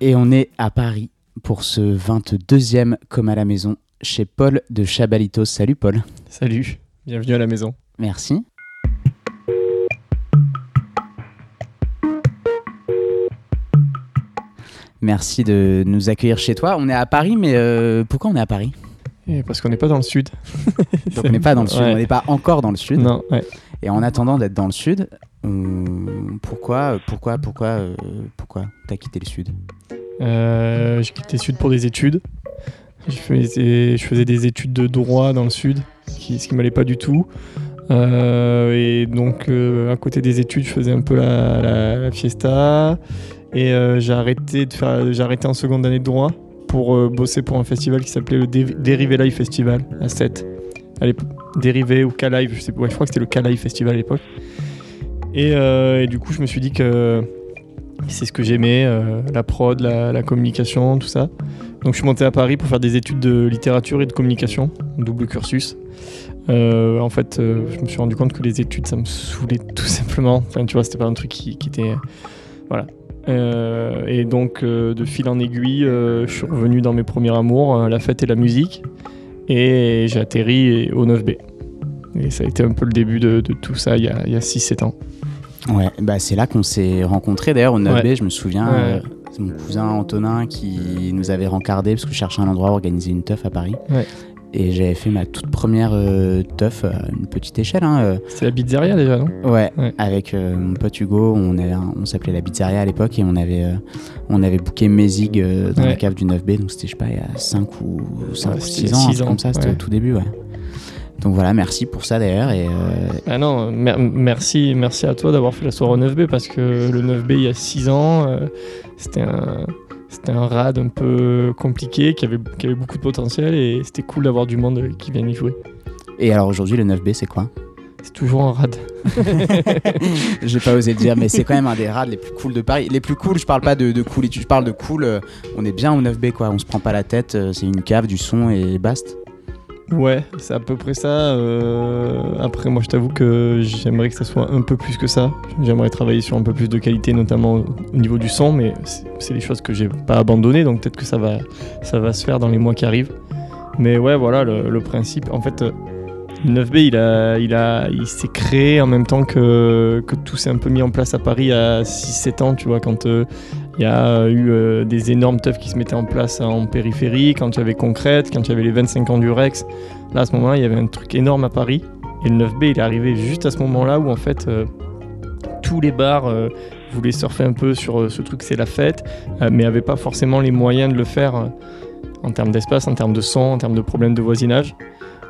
Et on est à Paris pour ce 22e Comme à la maison chez Paul de Chabalitos. Salut Paul. Salut, bienvenue à la maison. Merci. Merci de nous accueillir chez toi. On est à Paris, mais euh, pourquoi on est à Paris? Et parce qu'on n'est pas dans le sud. Donc on n'est pas dans le sud, Ouais. on n'est pas encore dans le sud. Non, ouais. Et en attendant d'être dans le sud, pourquoi, pourquoi, pourquoi, euh, pourquoi t'as quitté le sud? Euh, j'ai quitté le sud pour des études. Je faisais, des études de droit dans le sud, ce qui m'allait pas du tout. Euh, et donc, à côté des études, je faisais un peu la, fiesta. Et j'ai arrêté arrêté en seconde année de droit pour bosser pour un festival qui s'appelait le Dé- Dérivé Live Festival à 7. À l'époque, Dérivé ou K-Live, je je crois que c'était le K-Live Festival à l'époque. Et, euh, et du coup, je me suis dit que c'est ce que j'aimais, euh, la prod, la, communication, tout ça. Donc je suis monté à Paris pour faire des études de littérature et de communication, double cursus. Euh, en fait, je me suis rendu compte que les études, ça me saoulait tout simplement. Enfin, tu vois, c'était pas un truc qui, était... Voilà. Et donc, de fil en aiguille, je suis revenu dans mes premiers amours, la fête et la musique. Et j'ai atterri au 9B. Et ça a été un peu le début de, tout ça il y a, a 6-7 ans. Ouais, bah c'est là qu'on s'est rencontrés d'ailleurs au 9B, Ouais. je me souviens. Ouais. euh, c'est mon cousin Antonin qui nous avait rencardé parce que je cherchais un endroit où organiser une teuf à Paris. Ouais. Et j'avais fait ma toute première euh, teuf à une petite échelle. Hein, euh, C'était la pizzeria déjà, non? Ouais, Ouais. avec euh, mon pote Hugo, on, avait un- on s'appelait la pizzeria à l'époque et on avait, on avait booké Mézig dans la cave du 9B, donc c'était, je sais pas, il y a 5 ou, 5 Ouais, ou c'était 6 ans, comme ça, c'était au tout début, ouais. Donc voilà, merci pour ça d'ailleurs. Et, euh, Ah non, mer- merci, merci à toi d'avoir fait la soirée au 9B parce que le 9B il y a 6 ans, euh, c'était un, c'était un rad un peu compliqué qui avait, qui avait beaucoup de potentiel et c'était cool d'avoir du monde qui vienne y jouer. et alors aujourd'hui, le 9B, c'est quoi? C'est toujours un rad. J'ai pas osé le dire, mais c'est quand même un des rades les plus cool de Paris. Les plus cool, je parle pas de, de cool, je parle de cool. euh, on est bien au 9B, quoi. On se prend pas la tête, c'est une cave, du son et basta. Ouais, c'est à peu près ça. euh, Après, moi je t'avoue que j'aimerais que ça soit un peu plus que ça. J'aimerais travailler sur un peu plus de qualité, notamment au au niveau du son, mais c'est- des choses que j'ai pas abandonnées, donc peut-être que ça va, ça va se faire dans les mois qui arrivent. Mais ouais, voilà le, principe. En fait, euh, le 9B, il, a, il, a, il s'est créé en même temps que, que tout s'est un peu mis en place à Paris à 6-7 ans, tu vois, quand euh, il y a eu euh, des énormes teufs qui se mettaient en place en périphérie, quand il y avait Concrète, quand il y avait les 25 ans du Rex. Là, à ce moment-là, il y avait un truc énorme à Paris. Et le 9B, il est arrivé juste à ce moment-là où, en fait, euh, tous les bars euh, voulaient surfer un peu sur euh, ce truc, c'est la fête, euh, mais n'avaient pas forcément les moyens de le faire euh, en termes d'espace, en termes de son, en termes de problèmes de voisinage.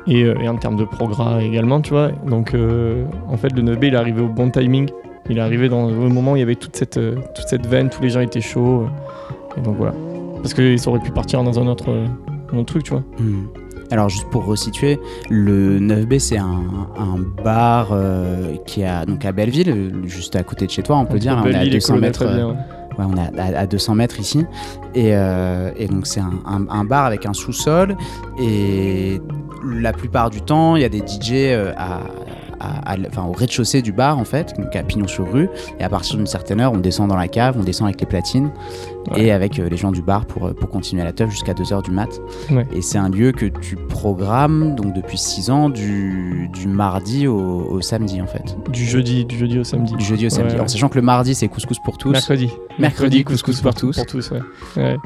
Et, euh, et en termes de progrès également, tu vois. Donc, euh, en fait, le 9B, il est arrivé au bon timing. Il est arrivé dans le moment où il y avait toute cette, euh, toute cette veine, tous les gens étaient chauds. euh, et donc voilà. Parce qu'ils auraient pu partir dans un autre, euh, un autre truc, tu vois. Hmm. Alors juste pour resituer, le 9B c'est un, un bar euh, qui est à, donc à Belleville, juste à côté de chez toi, on peut dire. hein, on est à Belleville et 200 Colonel mètres. bien, ouais. Ouais, on est à, à 200 mètres ici. Et, euh, et donc, c'est un, un- un bar avec un sous-sol. Et la plupart du temps, il y a des DJ à, à- enfin, au rez-de-chaussée du bar, en fait, donc à Pignon-sur-Rue. Et à partir d'une certaine heure, on descend dans la cave, on descend avec les platines Ouais. et avec euh, les gens du bar pour, euh, pour continuer la teuf jusqu'à 2h du mat. Ouais. Et c'est un lieu que tu programmes donc depuis 6 ans du, du mardi au, au samedi, en fait. Du jeudi, du jeudi au samedi. Du jeudi au samedi. Ouais, En sachant que le mardi, c'est couscous pour tous. Mercredi. Mercredi, couscous pour tous. Pour tous.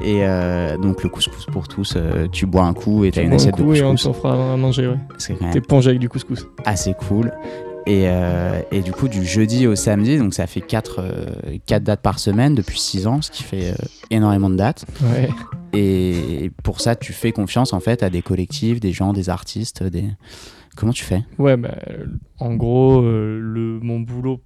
Et euh, donc le couscous pour tous, euh, tu bois un coup et t'as une assiette de coup et on couscous. t'en fera à manger, ouais. Quand même T'éponges avec du couscous. assez cool. Et, euh, et du coup, du jeudi au samedi, donc ça fait 4 dates par semaine depuis 6 ans, ce qui fait euh, énormément de dates. Ouais. Et pour ça, tu fais confiance en fait à des collectifs, des gens, des artistes. Des... Comment tu fais? Ouais, bah, euh, en gros, euh, le, mon boulot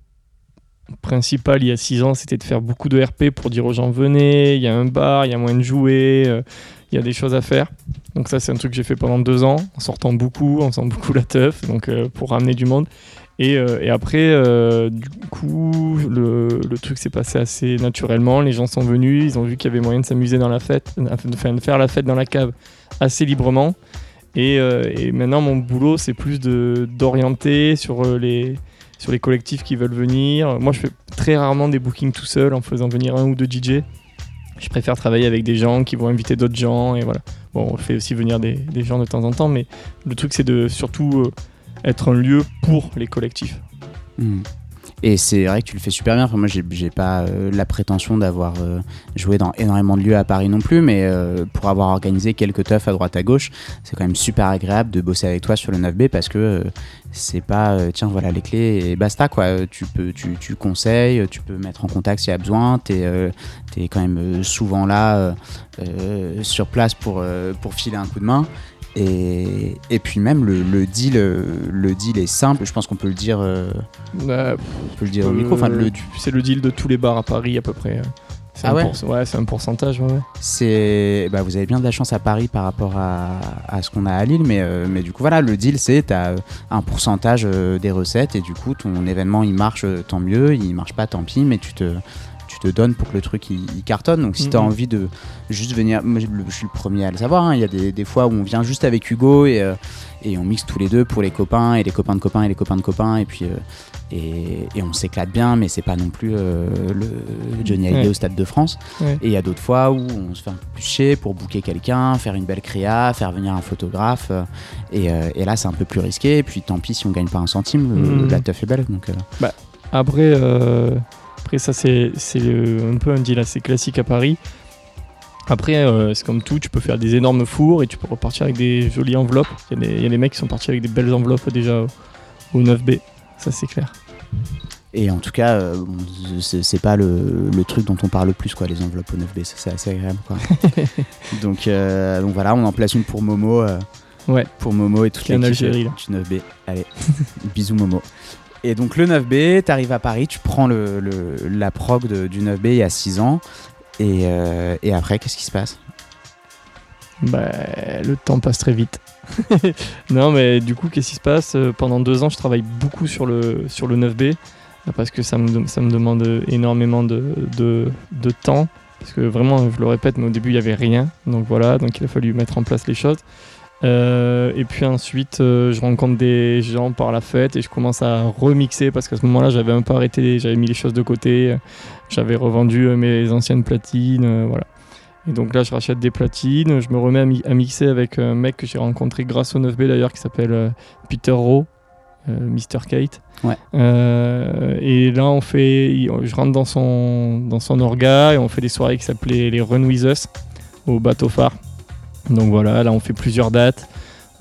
principal il y a 6 ans, c'était de faire beaucoup de RP pour dire aux gens venez, il y a un bar, il y a moyen de jouer, euh, il y a des choses à faire. Donc ça c'est un truc que j'ai fait pendant deux ans, en sortant beaucoup, en faisant beaucoup la teuf, donc euh, pour ramener du monde. Et, euh, et après, euh, du coup, le, truc s'est passé assez naturellement. Les gens sont venus, ils ont vu qu'il y avait moyen de s'amuser dans la fête, enfin, de faire la fête dans la cave assez librement. Et, euh, maintenant, mon boulot, c'est plus d'orienter sur les, sur les collectifs qui veulent venir. Moi, je fais très rarement des bookings tout seul en faisant venir un ou deux DJ. Je préfère travailler avec des gens qui vont inviter d'autres gens. Et voilà. Bon, on fait aussi venir des, gens de temps en temps, mais le truc, c'est de surtout être un lieu pour les collectifs. Mm. Et c'est vrai que tu le fais super bien. Enfin, moi, j'ai pas euh, la prétention d'avoir euh, joué dans énormément de lieux à Paris non plus, mais euh, pour avoir organisé quelques teufs à droite à gauche, c'est quand même super agréable de bosser avec toi sur le 9B parce que c'est pas tiens voilà les clés et basta quoi. Tu peux tu, tu conseilles, tu peux mettre en contact s'il y a besoin. Euh, es quand même souvent là sur place pour pour filer un coup de main. Et, et puis même le, le deal euh, le deal est simple. Je pense qu'on peut le dire. euh, Euh, on peut le dire au micro. Enfin, le, c'est le deal de tous les bars à Paris à peu près. C'est Ah un ouais ouais, c'est un pourcentage. ouais, c'est, bah, vous avez bien de la chance à Paris par rapport à, à ce qu'on a à Lille, mais, euh, mais du coup, voilà, le deal, c'est tu as un pourcentage euh, des recettes et du coup, ton événement, il marche, euh, tant mieux, il marche pas, tant pis, mais tu te, te donnes pour que le truc, il, il cartonne. Donc, si tu as Mhm. envie de juste venir, moi, je suis le premier à le savoir, hein, il y a des, des fois où on vient juste avec Hugo et, euh, et on mixe tous les deux pour les copains et les copains de copains et les copains de copains, et puis. euh, et, et on s'éclate bien, mais c'est pas non plus euh, le Johnny Hallyday Ouais. au Stade de France. Ouais. Et il y a d'autres fois où on se fait un peu chier pour booker quelqu'un, faire une belle créa, faire venir un photographe. et, et là, c'est un peu plus risqué. Et puis tant pis si on gagne pas un centime, Mhm. la teuf est belle. Donc, euh, Après, après ça, c'est c'est, euh, un peu un deal assez classique à Paris. Après, euh, c'est comme tout, tu peux faire des énormes fours et tu peux repartir avec des jolies enveloppes. Il y, a des- il y a des mecs qui sont partis avec des belles enveloppes déjà au, au 9B, ça c'est clair. Et en tout cas, euh, c'est pas le, le truc dont on parle le plus, quoi, les enveloppes au 9B. Ça, c'est assez agréable. Quoi. donc, euh, donc voilà, on en place une pour Momo. Ouais. Pour Momo et toute l'équipe du 9B. Allez, bisous Momo. Et donc le 9B, t'arrives à Paris, tu prends la prog de- du 9B il y a 6 ans. Et, euh, et après, qu'est-ce qui se passe? Bah, le temps passe très vite. non, mais du coup, qu'est-ce qui se passe? Euh, Pendant deux ans, je travaille beaucoup sur le, sur le 9B euh, parce que ça me, ça me demande énormément de, de, de temps. Parce que vraiment, je le répète, mais au début, il n'y avait rien. Donc voilà, donc il a fallu mettre en place les choses. Euh, et puis ensuite, euh, je rencontre des gens par la fête et je commence à remixer parce qu'à ce moment-là, j'avais un peu arrêté, j'avais mis les choses de côté, euh, j'avais revendu euh, mes anciennes platines, voilà. Et donc là, je rachète des platines, je me remets à, mi- à mixer avec un mec que j'ai rencontré grâce au 9B d'ailleurs, qui s'appelle Peter Rowe, Mr. Kate. Ouais. Et là, on fait, je rentre dans son, dans son orga et on fait des soirées qui s'appelaient les Run With Us au bateau phare. Donc voilà, là, on fait plusieurs dates.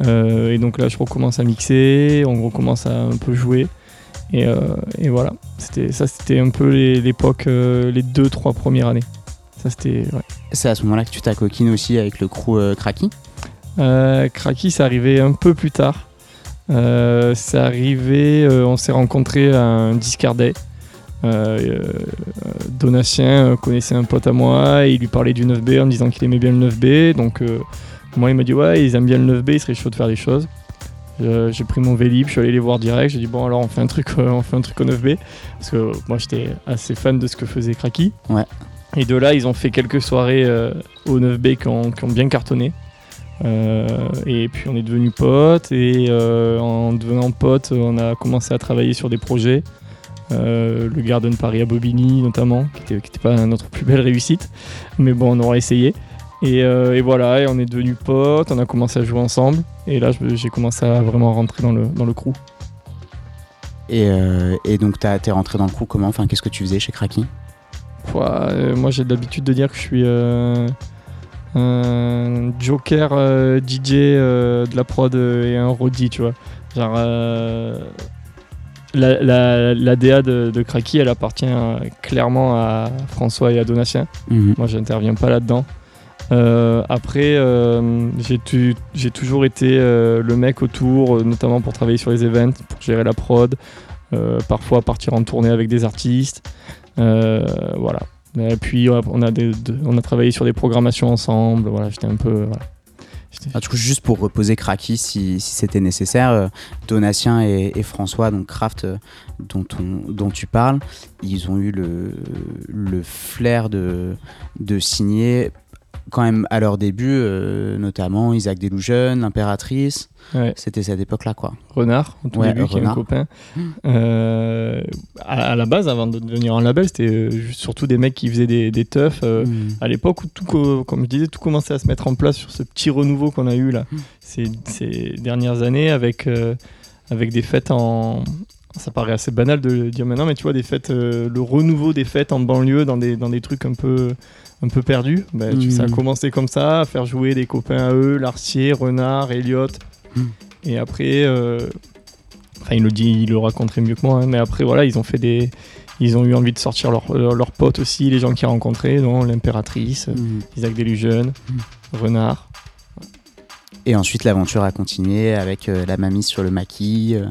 Euh, et donc là, je recommence à mixer, on recommence à un peu jouer. Et, euh, et voilà, c'était ça, c'était un peu l'époque, euh, les deux, trois premières années. Ça, c'était. ouais. C'est à ce moment-là que tu t'acoquines aussi avec le crew Cracky Euh, Kraki, c'est arrivé un peu plus tard. C'est arrivé, on s'est rencontrés à un. Euh, euh, Donatien euh, connaissait un pote à moi et il lui parlait du 9B en me disant qu'il aimait bien le 9B. Donc euh, moi il m'a dit ouais ils aiment bien le 9B, il serait chaud de faire des choses. Euh, j'ai pris mon Vélib, je suis allé les voir direct, j'ai dit bon alors on fait un truc, euh, on fait un truc au 9B parce que moi j'étais assez fan de ce que faisait Kraki. Ouais. Et de là ils ont fait quelques soirées euh, au 9B qui ont, qui ont bien cartonné. Euh, et puis on est devenus potes et euh, en devenant potes on a commencé à travailler sur des projets. Euh, le Garden Paris à Bobigny notamment, qui n'était pas notre plus belle réussite, mais bon on aura essayé. Et, euh, et voilà, et on est devenus potes, on a commencé à jouer ensemble, et là j'ai commencé à vraiment rentrer dans le, dans le crew. et, euh, et donc t'as- t'es rentré dans le crew comment? Enfin, qu'est-ce que tu faisais chez Ouah, euh, moi j'ai l'habitude de dire que je suis un joker DJ de la prod et un roadie, tu vois. Genre, la, la, la DA de, de Kraki, elle appartient euh, clairement à François et à Donatien. Mhm. Moi, j'interviens pas là-dedans. Euh, après, euh, j'ai tu- j'ai toujours été euh, le mec autour, notamment pour travailler sur les events, pour gérer la prod. parfois partir en tournée avec des artistes. Voilà. Et puis on a, des- de- on a travaillé sur des programmations ensemble. Voilà, j'étais un peu. Voilà. Ah, du coup, juste pour reposer Kraki si, c'était nécessaire, euh, Donatien et, François, donc Kraft, euh, dont, on- dont tu parles, ils ont eu le, flair de signer quand même à leur début, euh, notamment Isaac Delusion, l'Impératrice. Ouais. C'était cette époque-là, quoi. Renard, au tout Ouais, début, qui est un Renard. copain. Euh, à, à la base, avant de devenir un label, c'était euh, surtout des mecs qui faisaient des, des teufs. euh, Mm. à l'époque où tout, co- comme je disais, tout commençait à se mettre en place sur ce petit renouveau qu'on a eu là Mm. ces, ces dernières années avec, avec des fêtes en. Ça paraît assez banal de le dire maintenant, mais tu vois, des fêtes, euh, le renouveau des fêtes en banlieue dans des, dans des trucs un peu, un peu perdus. Ben, tu- Mm. Ça a commencé comme ça, à faire jouer des copains à eux, Larcier, Renard, Elliot. Mm. Et après, euh, enfin, il le dit, il le raconterait mieux que moi, hein, mais après, voilà, ils ont fait des. Ils ont eu envie de sortir leurs leurs- leurs potes aussi, les gens qu'ils rencontraient, dont l'impératrice, Mm. Isaac Delusion, Renard. Et ensuite, l'aventure a continué avec euh, la mamie sur le maquis, euh,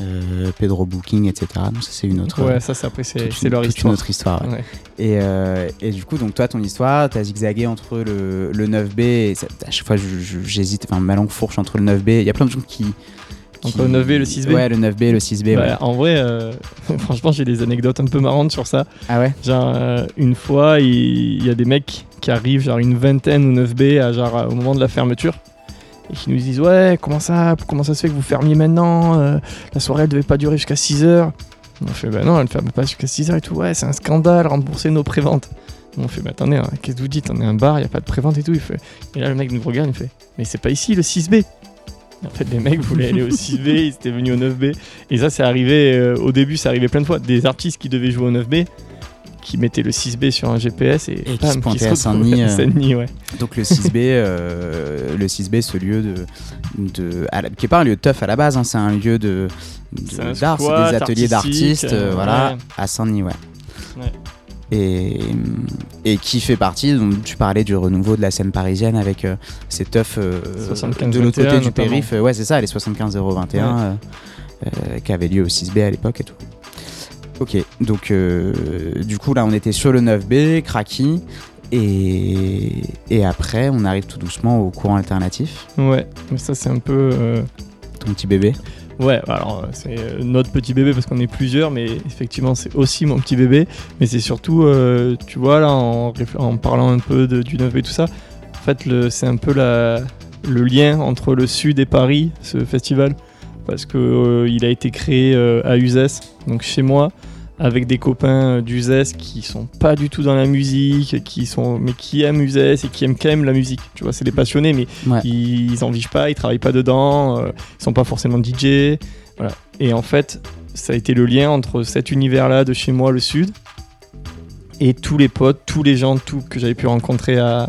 euh, Pedro Booking, etc. Donc, ça, c'est une autre, Ouais, ça, c'est après, c'est toute leur histoire. une autre histoire. ouais. Ouais. Et, euh, et du coup, donc toi, ton histoire, t'as zigzagué entre le, le 9B et ça- à chaque fois, j'hésite, enfin, ma langue fourche entre le 9B. Il y a plein de gens qui. qui- Entre le 9B et le 6B? Ouais, le 9B et le 6B. Bah, ouais. En vrai, euh, franchement, j'ai des anecdotes un peu marrantes sur ça. Ah ouais? Genre, euh, une fois, il il y a des mecs qui arrivent, genre une vingtaine ou 9B, à, genre, au moment de la fermeture, et qui nous disent Ouais, comment ça, comment ça se fait que vous fermiez maintenant Euh, La soirée, elle devait pas durer jusqu'à 6h. On fait Bah non, elle ne ferme pas jusqu'à 6h et tout. Ouais, c'est un scandale, rembourser nos préventes. On fait Bah attendez, hein, qu'est-ce que vous dites On est un bar, il n'y a pas de prévente et tout. Il fait, et là, le mec nous regarde, il fait Mais c'est pas ici le 6B Et En fait, les mecs voulaient aller au 6B, ils étaient venus au 9B. Et ça, c'est arrivé euh, au début, c'est arrivé plein de fois. Des artistes qui devaient jouer au 9B, qui mettaient le 6B sur un GPS et, qui bam, se pointaient se à Saint-Denis, euh. Ouais. Donc le 6B, euh, le 6B, ce lieu de, de à la- qui est pas un lieu de teuf à la base, hein, c'est un lieu de de- C'est un d'art, c'est des ateliers d'artistes, euh, voilà, ouais. à Saint-Denis, ouais. Ouais. Et, et qui fait partie, donc tu parlais du renouveau de la scène parisienne avec ces teufs 75 de l'autre côté 21 du notamment. périph', ouais c'est ça, les 75 021 euh, euh, qui avaient lieu au 6B à l'époque et tout. Ok, donc euh, du coup là on était sur le 9B, Kraki, et, et après on arrive tout doucement au courant alternatif, Ouais, mais ça, c'est un peu. euh, ton petit bébé. Ouais, alors euh, c'est notre petit bébé parce qu'on est plusieurs, mais effectivement c'est aussi mon petit bébé. Mais c'est surtout, euh, tu vois, là, en, parlant un peu de, du 9 et tout ça, en fait, c'est un peu la, le lien entre le Sud et Paris, ce festival, parce que euh, il a été créé euh, à Uzès, donc chez moi, avec des copains d'Uzès qui sont pas du tout dans la musique, qui sont, mais qui aiment Uzès et qui aiment quand même la musique. Tu vois, c'est des passionnés, mais Ouais. ils, ils en vivent pas, ils travaillent pas dedans, euh, ils sont pas forcément DJ. Voilà. Et en fait, ça a été le lien entre cet univers-là de chez moi, le Sud, et tous les potes, tous les gens tout, que j'avais pu rencontrer à,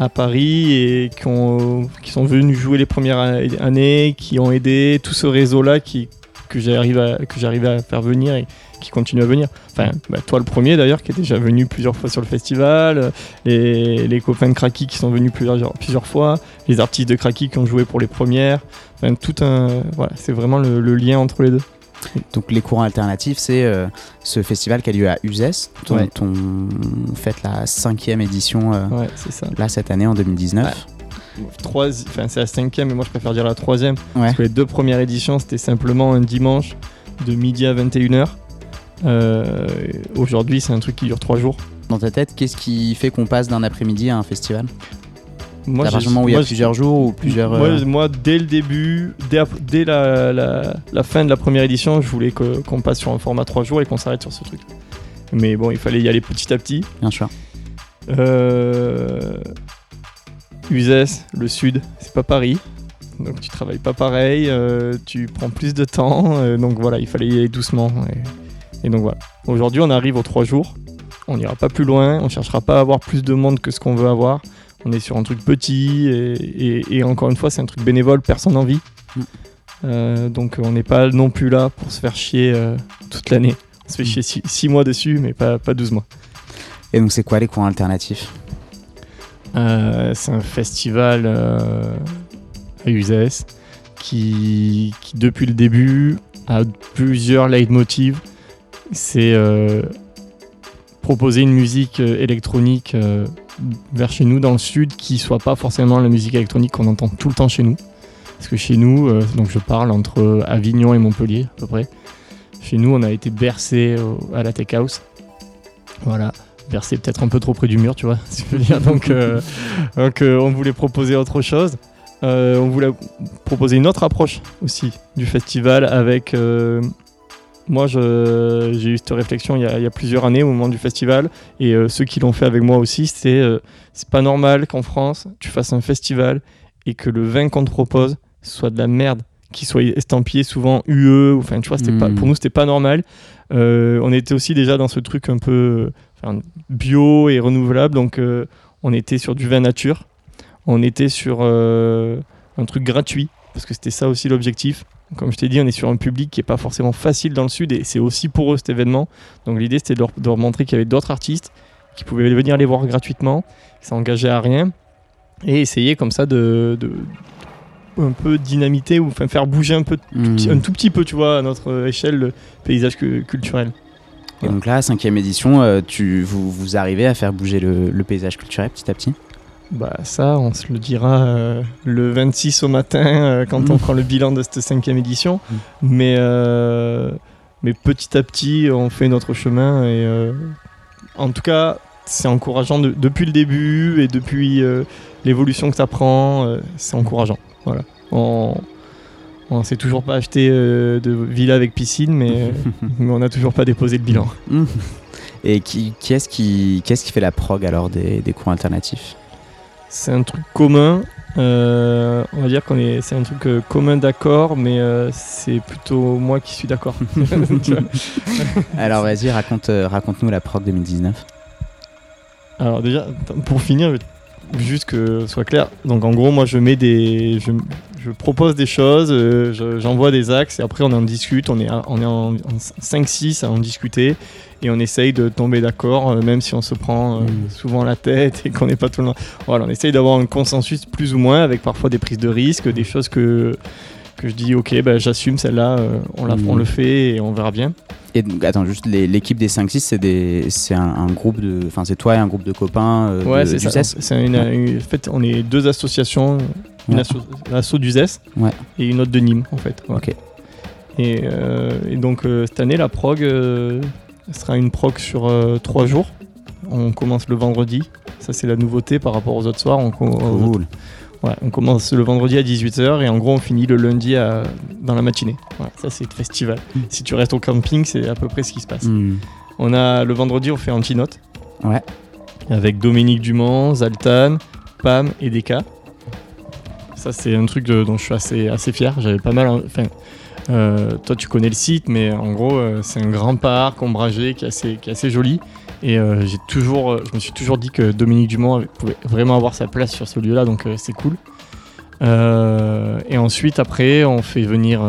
à Paris et qui, ont, qui sont venus jouer les premières années, qui ont aidé tout ce réseau-là qui, que j'arrive à, à faire venir et qui continue à venir. Enfin, bah, toi le premier d'ailleurs, qui est déjà venu plusieurs fois sur le festival, les, les copains de Kraki qui sont venus plusieurs, plusieurs fois, les artistes de Kraki qui ont joué pour les premières. Enfin, tout un, voilà, c'est vraiment le lien entre les deux. Donc les courants alternatifs, c'est euh, ce festival qui a lieu à Uzès, dont Ouais. on fête la cinquième édition euh, Ouais, c'est ça. là cette année en 2019. Trois, enfin, c'est la cinquième, mais moi je préfère dire la troisième. Parce que les deux premières éditions, c'était simplement un dimanche de midi à 21h. Euh, Aujourd'hui, c'est un truc qui dure trois jours. Dans ta tête, qu'est-ce qui fait qu'on passe d'un après-midi à un festival? Moi, À partir du moment où il y a moi, plusieurs jours ou plusieurs. Moi, euh, moi, dès le début, dès, la, la- la fin de la première édition, je voulais qu'on passe sur un format 3 jours et qu'on s'arrête sur ce truc. Mais bon, il fallait y aller petit à petit. Bien sûr. Euh... Uzès, le sud, c'est pas Paris. Donc tu travailles pas pareil, euh, tu prends plus de temps. euh, donc voilà, il fallait y aller doucement. Et, et donc voilà. Aujourd'hui, on arrive aux 3 jours. On n'ira pas plus loin, on cherchera pas à avoir plus de monde que ce qu'on veut avoir. On est sur un truc petit et, et- et encore une fois, c'est un truc bénévole, personne n'en vit. Mm. Euh, donc on n'est pas non plus là pour se faire chier euh, toute l'année. On se fait Mm. chier 6 mois dessus, mais pas, pas 12 mois. Et donc c'est quoi les courants alternatifs? Euh, c'est un festival à Uzès qui, qui, depuis le début, a plusieurs leitmotivs. C'est proposer une musique euh, électronique euh, vers chez nous dans le sud qui soit pas forcément la musique électronique qu'on entend tout le temps chez nous. Parce que chez nous, euh, donc je parle entre Avignon et Montpellier à peu près. Chez nous, on a été bercé à la tech house. Voilà, bercé peut-être un peu trop près du mur, tu vois. Donc, on voulait proposer autre chose. On voulait proposer une autre approche aussi du festival avec. Moi, j'ai eu cette réflexion il y, a, il y a plusieurs années au moment du festival, et euh, ceux qui l'ont fait avec moi aussi, c'est euh, c'est pas normal qu'en France, tu fasses un festival et que le vin qu'on te propose soit de la merde, qu'il soit estampillé souvent UE, enfin, tu vois, c'était pas, Mm. pour nous, c'était pas normal. Euh, on était aussi déjà dans ce truc un peu bio et renouvelable, donc euh, on était sur du vin nature, on était sur un truc gratuit, parce que c'était ça aussi l'objectif. Comme je t'ai dit, on est sur un public qui est pas forcément facile dans le sud et c'est aussi pour eux cet événement. Donc l'idée c'était de leur, de leur montrer qu'il y avait d'autres artistes qui pouvaient venir les voir gratuitement, que ça engageait à rien et essayer comme ça de, de- un peu dynamiter ou enfin faire bouger un peu Hmm. un tout petit peu tu vois à notre échelle le paysage cu- culturel. Et donc là, cinquième édition, euh, tu, vous, vous arrivez à faire bouger le, le paysage culturel petit à petit? Bah ça, on se le dira euh, le 26 au matin euh, quand on Mm. prend le bilan de cette cinquième édition. Mm. Mais, euh, mais petit à petit, on fait notre chemin et en tout cas, c'est encourageant de- depuis le début et depuis l'évolution que ça prend, c'est encourageant. Voilà. On, on s'est toujours pas acheté de villa avec piscine, mais, mais on n'a toujours pas déposé le bilan. Et qui, qui est-ce qui, qui, est-ce qui fait la prog alors des, des cours alternatifs? C'est un truc commun. euh, on va dire qu'on est, c'est un truc euh, commun d'accord, mais euh, c'est plutôt moi qui suis d'accord. Alors vas-y, raconte, euh, raconte-nous la prog 2019. Alors déjà, pour finir, juste que ce soit clair. Donc en gros, moi je mets des, je, je propose des choses, euh, je- j'envoie des axes et après on en discute. On est, on est en, 5-6 à en discuter et on essaye de tomber d'accord, euh, même si on se prend euh, Mm. souvent la tête et qu'on n'est pas tout le temps. Voilà, on essaye d'avoir un consensus plus ou moins avec parfois des prises de risques, des choses que que je dis ok, bah, j'assume celle-là, euh, on, la, Mm. on le fait et on verra bien. Et donc, attends, juste l'équipe des 5-6, c'est, des, c'est un, un groupe de. Enfin, c'est toi et un groupe de copains euh, Ouais, de- c'est du ça. CES C'est une, une- en fait, on est deux associations, une Ouais. asso, du ZES Ouais. et une autre de Nîmes, en fait. Ok. Et, euh, et donc, euh, cette année, la prog euh, sera une prog sur euh, trois jours. On commence le vendredi. Ça, c'est la nouveauté par rapport aux autres soirs. On, co- Cool. ouais, on commence le vendredi à 18h et en gros, on finit le lundi à- dans la matinée. Ça, c'est le festival. Mm. Si tu restes au camping, c'est à peu près ce qui se passe. Hmm. On a le vendredi, on fait Antinote. Ouais. Avec Dominique Dumont, Zaltan, Pam et Deka. Ça, c'est un truc de- dont je suis assez, assez fier. J'avais pas mal. Enfin, euh, toi, tu connais le site, mais en gros, euh, c'est un grand parc ombragé qui est assez, qui est assez joli. Et euh, j'ai toujours, je me suis toujours dit que Dominique Dumont pouvait vraiment avoir sa place sur ce lieu-là, donc c'est cool. Et ensuite, après, on fait venir,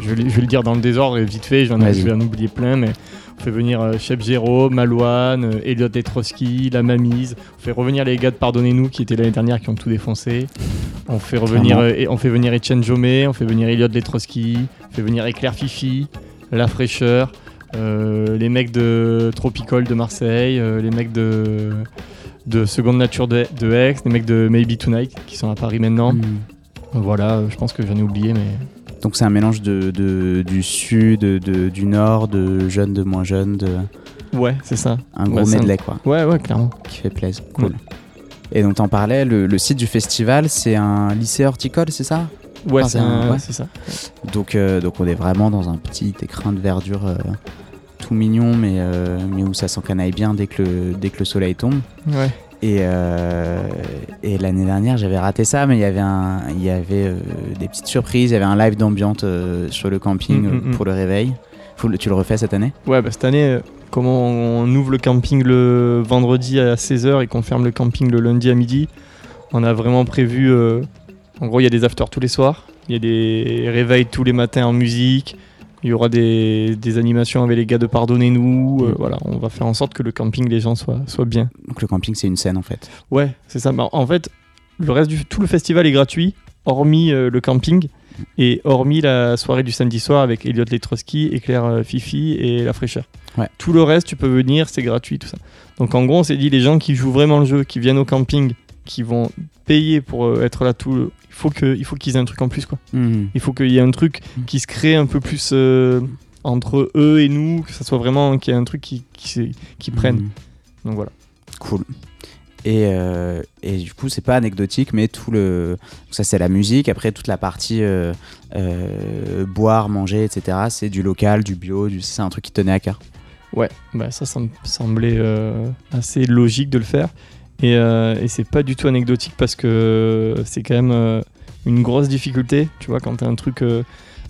je, vais, le- je vais le dire dans le désordre et vite fait, j'en ai- Vas-y. je vais en oublier plein, mais on fait venir euh, Chef Jérôme, Malouane, euh, Elliot Detroski, La Mamise. On fait revenir les gars de Pardonnez-nous qui étaient l'année dernière qui ont tout défoncé. On fait revenir, euh, et on fait venir Etienne Jomé, on fait venir Elliot Detroski, on fait venir Éclair Fifi, La Fraîcheur, euh, les mecs de Tropicole de Marseille, euh, les mecs de de Seconde Nature de, de Aix, les mecs de Maybe Tonight qui sont à Paris maintenant. Hmm. Voilà, je pense que j'en ai oublié, mais Donc c'est un mélange de, de- du sud, de, du nord, de jeunes, de moins jeunes, de, ouais, c'est ça. un gros un- medley quoi, Ouais, ouais, clairement. qui fait plaisir. Cool. Et donc t'en parlais, le, le site du festival, c'est un lycée horticole, c'est ça? Ouais, c'est c'est un- un- ouais. c'est ça. donc, euh, donc on est vraiment dans un petit écrin de verdure euh, tout mignon, mais, euh, mais où ça s'encanaille bien dès que le, dès que le soleil tombe. Ouais. Et, euh, et l'année dernière, j'avais raté ça, mais il y avait, un, il y avait euh, des petites surprises. Il y avait un live d'ambiance euh, sur le camping Mm, euh, mm, mm. pour le réveil. Faut tu le refais cette année? Ouais, bah, cette année, comment on ouvre le camping le vendredi à 16h et qu'on ferme le camping le lundi à midi, on a vraiment prévu. en gros, il y a des afters tous les soirs, il y a des réveils tous les matins en musique, il y aura des, des animations avec les gars de Pardonnez-nous. euh, Mm. voilà, on va faire en sorte que le camping, les gens soient, soient bien. Donc le camping, c'est une scène en fait. Ouais, c'est ça. Bah, en fait, le reste du tout le festival est gratuit, hormis euh, le camping. Et hormis la soirée du samedi soir avec Elliot Letroski, Éclair euh, Fifi et La Fraîcheur. Ouais. Tout le reste, tu peux venir, c'est gratuit, tout ça. Donc en gros, on s'est dit, les gens qui jouent vraiment le jeu, qui viennent au camping, qui vont payer pour être là tout le... Il faut que- il faut qu'ils aient un truc en plus, quoi. Mhm. Il faut qu'il y ait un truc qui se crée un peu plus euh, entre eux et nous, que ça soit vraiment qu'il y ait un truc qui, qui, qui prenne. Donc voilà. Cool. Et, euh, et du coup, c'est pas anecdotique, mais tout le. Ça, c'est la musique. Après, toute la partie euh, euh, boire, manger, etc., c'est du local, du bio. Du... C'est un truc qui tenait à cœur? Ouais, bah ça, ça me semblait assez logique de le faire. Et, euh, et c'est pas du tout anecdotique parce que c'est quand même euh, une grosse difficulté, tu vois, quand t'as un truc euh,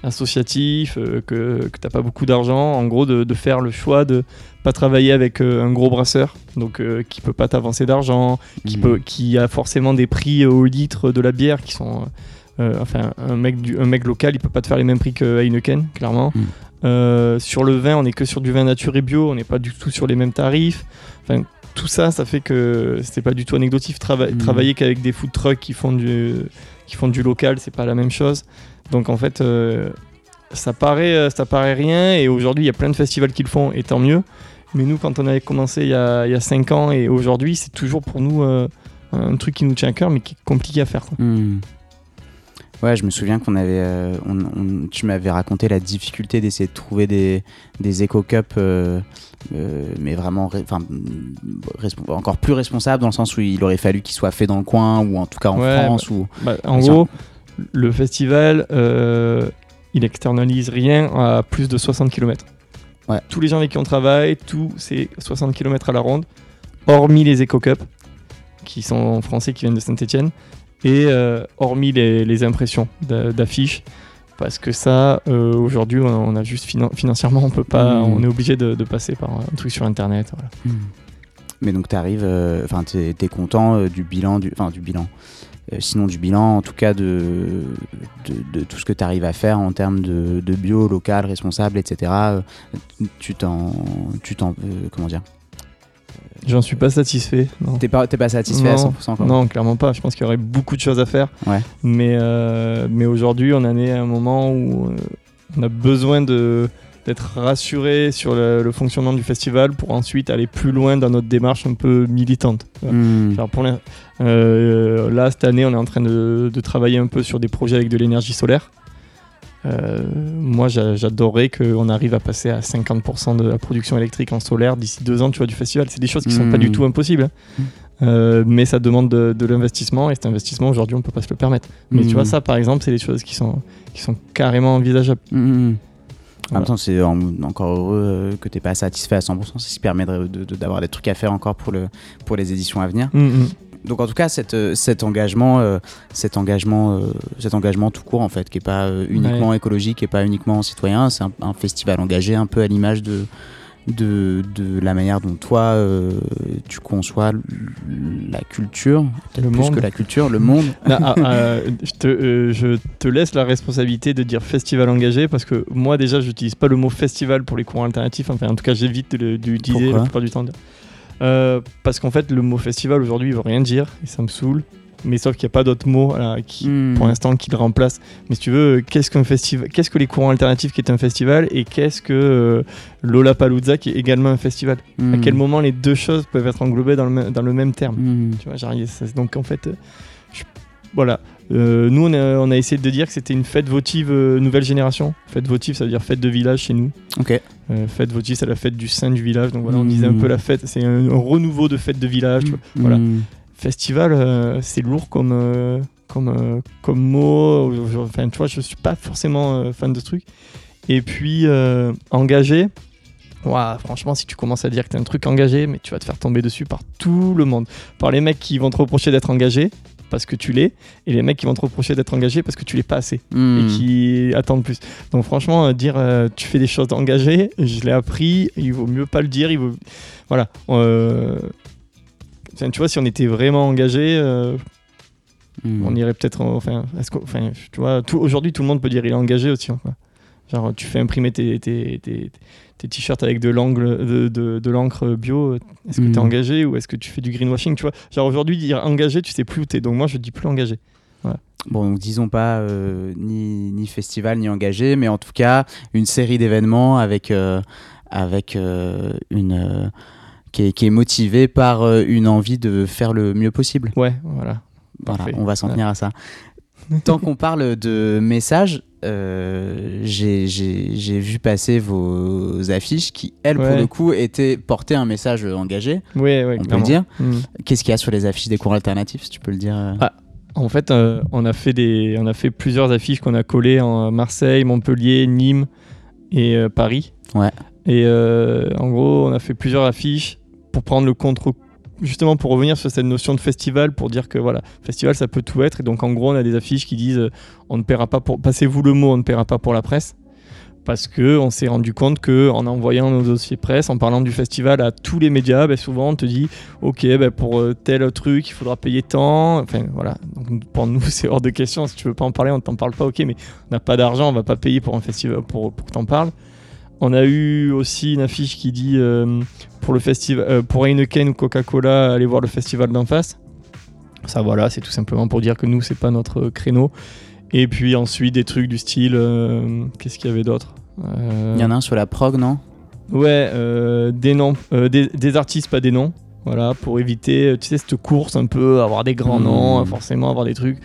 associatif, euh, que, que t'as pas beaucoup d'argent, en gros, de, de faire le choix de pas travailler avec euh, un gros brasseur, donc euh, qui peut pas t'avancer d'argent, qui, peut, qui a forcément des prix au litre de la bière qui sont. enfin, un mec, du, un mec local, il peut pas te faire les mêmes prix que Heineken, clairement. Euh, sur le vin, on est que sur du vin nature et bio, on n'est pas du tout sur les mêmes tarifs. Enfin, tout ça, ça fait que c'est pas du tout anecdotique. Trava- Mhm. Travailler qu'avec des food trucks qui font du, qui font du local, c'est pas la même chose. Donc en fait, euh, ça paraît, euh, ça paraît rien. Et aujourd'hui, il y a plein de festivals qui le font, et tant mieux. Mais nous, quand on avait commencé il y a, il y a 5 ans et aujourd'hui, c'est toujours pour nous euh, un truc qui nous tient à cœur, mais qui est compliqué à faire. quoi. Hmm. Ouais, je me souviens qu'on avait. euh, on- on- tu m'avais raconté la difficulté d'essayer de trouver des, des éco-cups, euh, euh, mais vraiment enfin, encore plus responsables dans le sens où il aurait fallu qu'ils soient faits dans le coin ou en tout cas en Ouais, France. Ou... Bah, en gros, le festival, il externalise rien à plus de 60 km. Ouais. Tous les gens avec qui on travaille, tout c'est 60 km à la ronde, hormis les Eco-Cup, qui sont français, qui viennent de Saint-Etienne, et euh, hormis les, les impressions d'a- d'affiches. Parce que ça, euh, aujourd'hui, on, a juste finan- financièrement, on peut pas, Mhm. on est obligé de, de passer par un truc sur Internet. Voilà. Mais donc tu arrives, enfin tu es, content euh, du bilan, du, enfin du bilan. Euh, sinon du bilan, en tout cas de, de, de tout ce que tu arrives à faire en termes de, de bio, local, responsable, etc. euh, tu t'en, tu t'en, euh, comment dire J'en suis pas satisfait. T'es pas, pas satisfait à Non, 100% quoi. Non, clairement pas. Je pense qu'il y aurait beaucoup de choses à faire. Ouais. Mais, euh, mais aujourd'hui, on en est à un moment où euh, on a besoin de d'être rassuré sur le, le fonctionnement du festival pour ensuite aller plus loin dans notre démarche un peu militante. Genre pour euh, là, cette année, on est en train de, de travailler un peu sur des projets avec de l'énergie solaire. Euh, moi, j'a- j'adorerais qu'on arrive à passer à 50% de la production électrique en solaire d'ici deux ans, tu vois, du festival. C'est des choses qui sont pas du tout impossibles, hein. Euh, mais ça demande de, de l'investissement et cet investissement aujourd'hui, on peut pas se le permettre. Mais tu vois, ça, par exemple, c'est des choses qui sont qui sont carrément envisageables. Hmm, hmm. En même temps, c'est en- encore heureux euh, que t'es pas satisfait à 100%. Ça permet de- de- de- d'avoir des trucs à faire encore pour, le, pour les éditions à venir. Donc en tout cas, cette, euh, cet engagement, euh, cet engagement, euh, cet engagement tout court en fait, qui est pas uniquement écologique, qui est pas uniquement citoyen, c'est un, un festival engagé, un peu à l'image de, de de la manière dont toi euh, tu conçois la culture, Le plus monde. que la culture, le monde. Non, ah, ah, je, te, euh, je te laisse la responsabilité de dire festival engagé parce que moi déjà j'utilise pas le mot festival pour les courants alternatifs, enfin en tout cas j'évite de Pourquoi la plupart du temps. Euh, parce qu'en fait le mot festival aujourd'hui il veut rien dire et ça me saoule, mais sauf qu'il n'y a pas d'autres mots voilà, qui, Hmm. pour l'instant qui le remplacent. Mais si tu veux, qu'est-ce qu'un festival Qu'est-ce que les courants alternatifs qui est un festival et qu'est-ce que euh, Lollapalooza qui est également un festival? À Hmm. quel moment les deux choses peuvent être englobées dans le, même- dans le même terme? Hmm. tu vois, Donc en fait, euh, je- voilà. Euh, nous, on a, on a essayé de dire que c'était une fête votive euh, nouvelle génération. Fête votive, ça veut dire fête de village chez nous. Ok. Euh, fête votive, c'est la fête du saint du village. Donc voilà, on disait un Mhm. peu la fête. C'est un, un renouveau de fête de village. vois. Voilà. Hmm. Festival, c'est lourd comme, comme, comme mot. Enfin, tu vois, je suis pas forcément fan de ce truc. Et puis, engagé. Ouah, franchement, si tu commences à dire que t'es un truc engagé, mais tu vas te faire tomber dessus par tout le monde. Par les mecs qui vont te reprocher d'être engagé parce que tu l'es, et les mecs qui vont te reprocher d'être engagé parce que tu l'es pas assez Hmm. et qui attendent plus. Donc franchement, euh, dire euh, tu fais des choses engagées, je l'ai appris, il vaut mieux pas le dire, il vaut... Voilà. euh, tu vois, si on était vraiment engagé, euh, Hmm. on irait peut-être... en- Enfin, enfin, tu vois, tout- aujourd'hui, tout le monde peut dire il est engagé aussi. hein, quoi. Genre, tu fais imprimer tes, tes, tes- tes t-shirts avec de l'angle de, de, de l'encre bio. Est-ce que tu es Mm. engagé ou est-ce que tu fais du greenwashing Tu vois, genre aujourd'hui, dire engagé, tu sais plus où tu es. Donc moi, je dis plus engagé. bon, disons pas euh, ni, ni festival ni engagé, mais en tout cas une série d'événements avec, euh, avec euh, une. qui, est, qui est motivée par une envie de faire le mieux possible. Ouais, voilà. Voilà, Parfait. on va s'en Ouais. tenir à ça. Tant qu'on parle de messages, euh, j'ai- vu passer vos affiches qui, elles, pour le coup, étaient portées un message engagé, Ouais, ouais, on peut le dire. Mm. Qu'est-ce qu'il y a sur les affiches des cours alternatifs, si tu peux le dire euh Ah, En fait, euh, on, a fait des, on a fait plusieurs affiches qu'on a collées en Marseille, Montpellier, Nîmes et euh, Paris. Ouais. Et en gros, on a fait plusieurs affiches pour prendre le contre justement pour revenir sur cette notion de festival pour dire que voilà festival ça peut tout être. Et donc en gros on a des affiches qui disent euh, on ne paiera pas pour passez-vous le mot on ne paiera pas pour la presse. Parce que on s'est rendu compte que en envoyant nos dossiers presse en parlant du festival à tous les médias ben, souvent on te dit ok ben, pour euh, tel truc il faudra payer tant. Enfin voilà. Pour nous c'est hors de question. Si tu veux pas en parler on t'en parle pas ok mais on n'a pas d'argent on va pas payer pour un festival pour, pour que t'en parles. On a eu aussi une affiche qui dit euh, pour le festival, euh, pour Heineken ou Coca-Cola, allez voir le festival d'en face. Ça voilà, c'est tout simplement pour dire que nous c'est pas notre créneau. Et puis ensuite des trucs du style, euh, qu'est-ce qu'il y avait d'autre? Euh, Il y en a un sur la prog, non? Ouais, des noms, des, des artistes, pas des noms. Voilà, pour éviter, tu sais, cette course un peu, avoir des grands Mmh. noms, forcément avoir des trucs.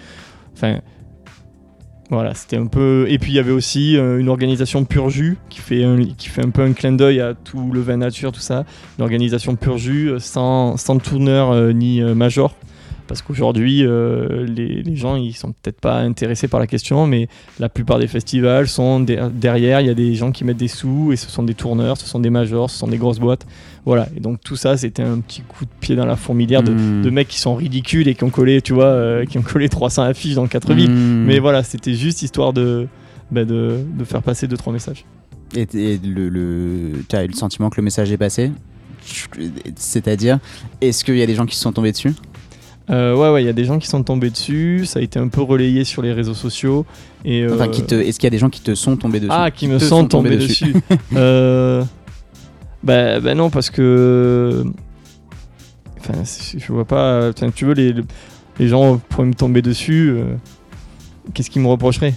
Enfin, voilà, c'était un peu. Et puis il y avait aussi euh, une organisation Pur Jus qui fait, un, qui fait un peu un clin d'œil à tout le vin nature, tout ça. Une organisation Pur Jus euh, sans, sans tourneur euh, ni major. Parce qu'aujourd'hui, euh, les, les gens, ils sont peut-être pas intéressés par la question, mais la plupart des festivals sont der- derrière, il y a des gens qui mettent des sous, et ce sont des tourneurs, ce sont des majors, ce sont des grosses boîtes. Voilà, et donc tout ça, c'était un petit coup de pied dans la fourmilière de, Mmh. de mecs qui sont ridicules et qui ont collé, tu vois, euh, qui ont collé 300 affiches dans quatre villes. Mmh. Mais voilà, c'était juste histoire de, bah, de, de faire passer deux trois messages. Et, et le, le... tu as eu le sentiment que le message est passé? C'est-à-dire, est-ce qu'il y a des gens qui se sont tombés dessus? Euh, ouais, ouais, il y a des gens qui sont tombés dessus, ça a été un peu relayé sur les réseaux sociaux. Et, Enfin, euh, qui te... est-ce qu'il y a des gens qui te sont tombés dessus? Ah, qui me sont tombés dessus. euh... bah, bah non, parce que. Enfin, je vois pas. Enfin, tu veux, les, les gens pourraient me tomber dessus. euh, Qu'est-ce qu'ils me reprocheraient?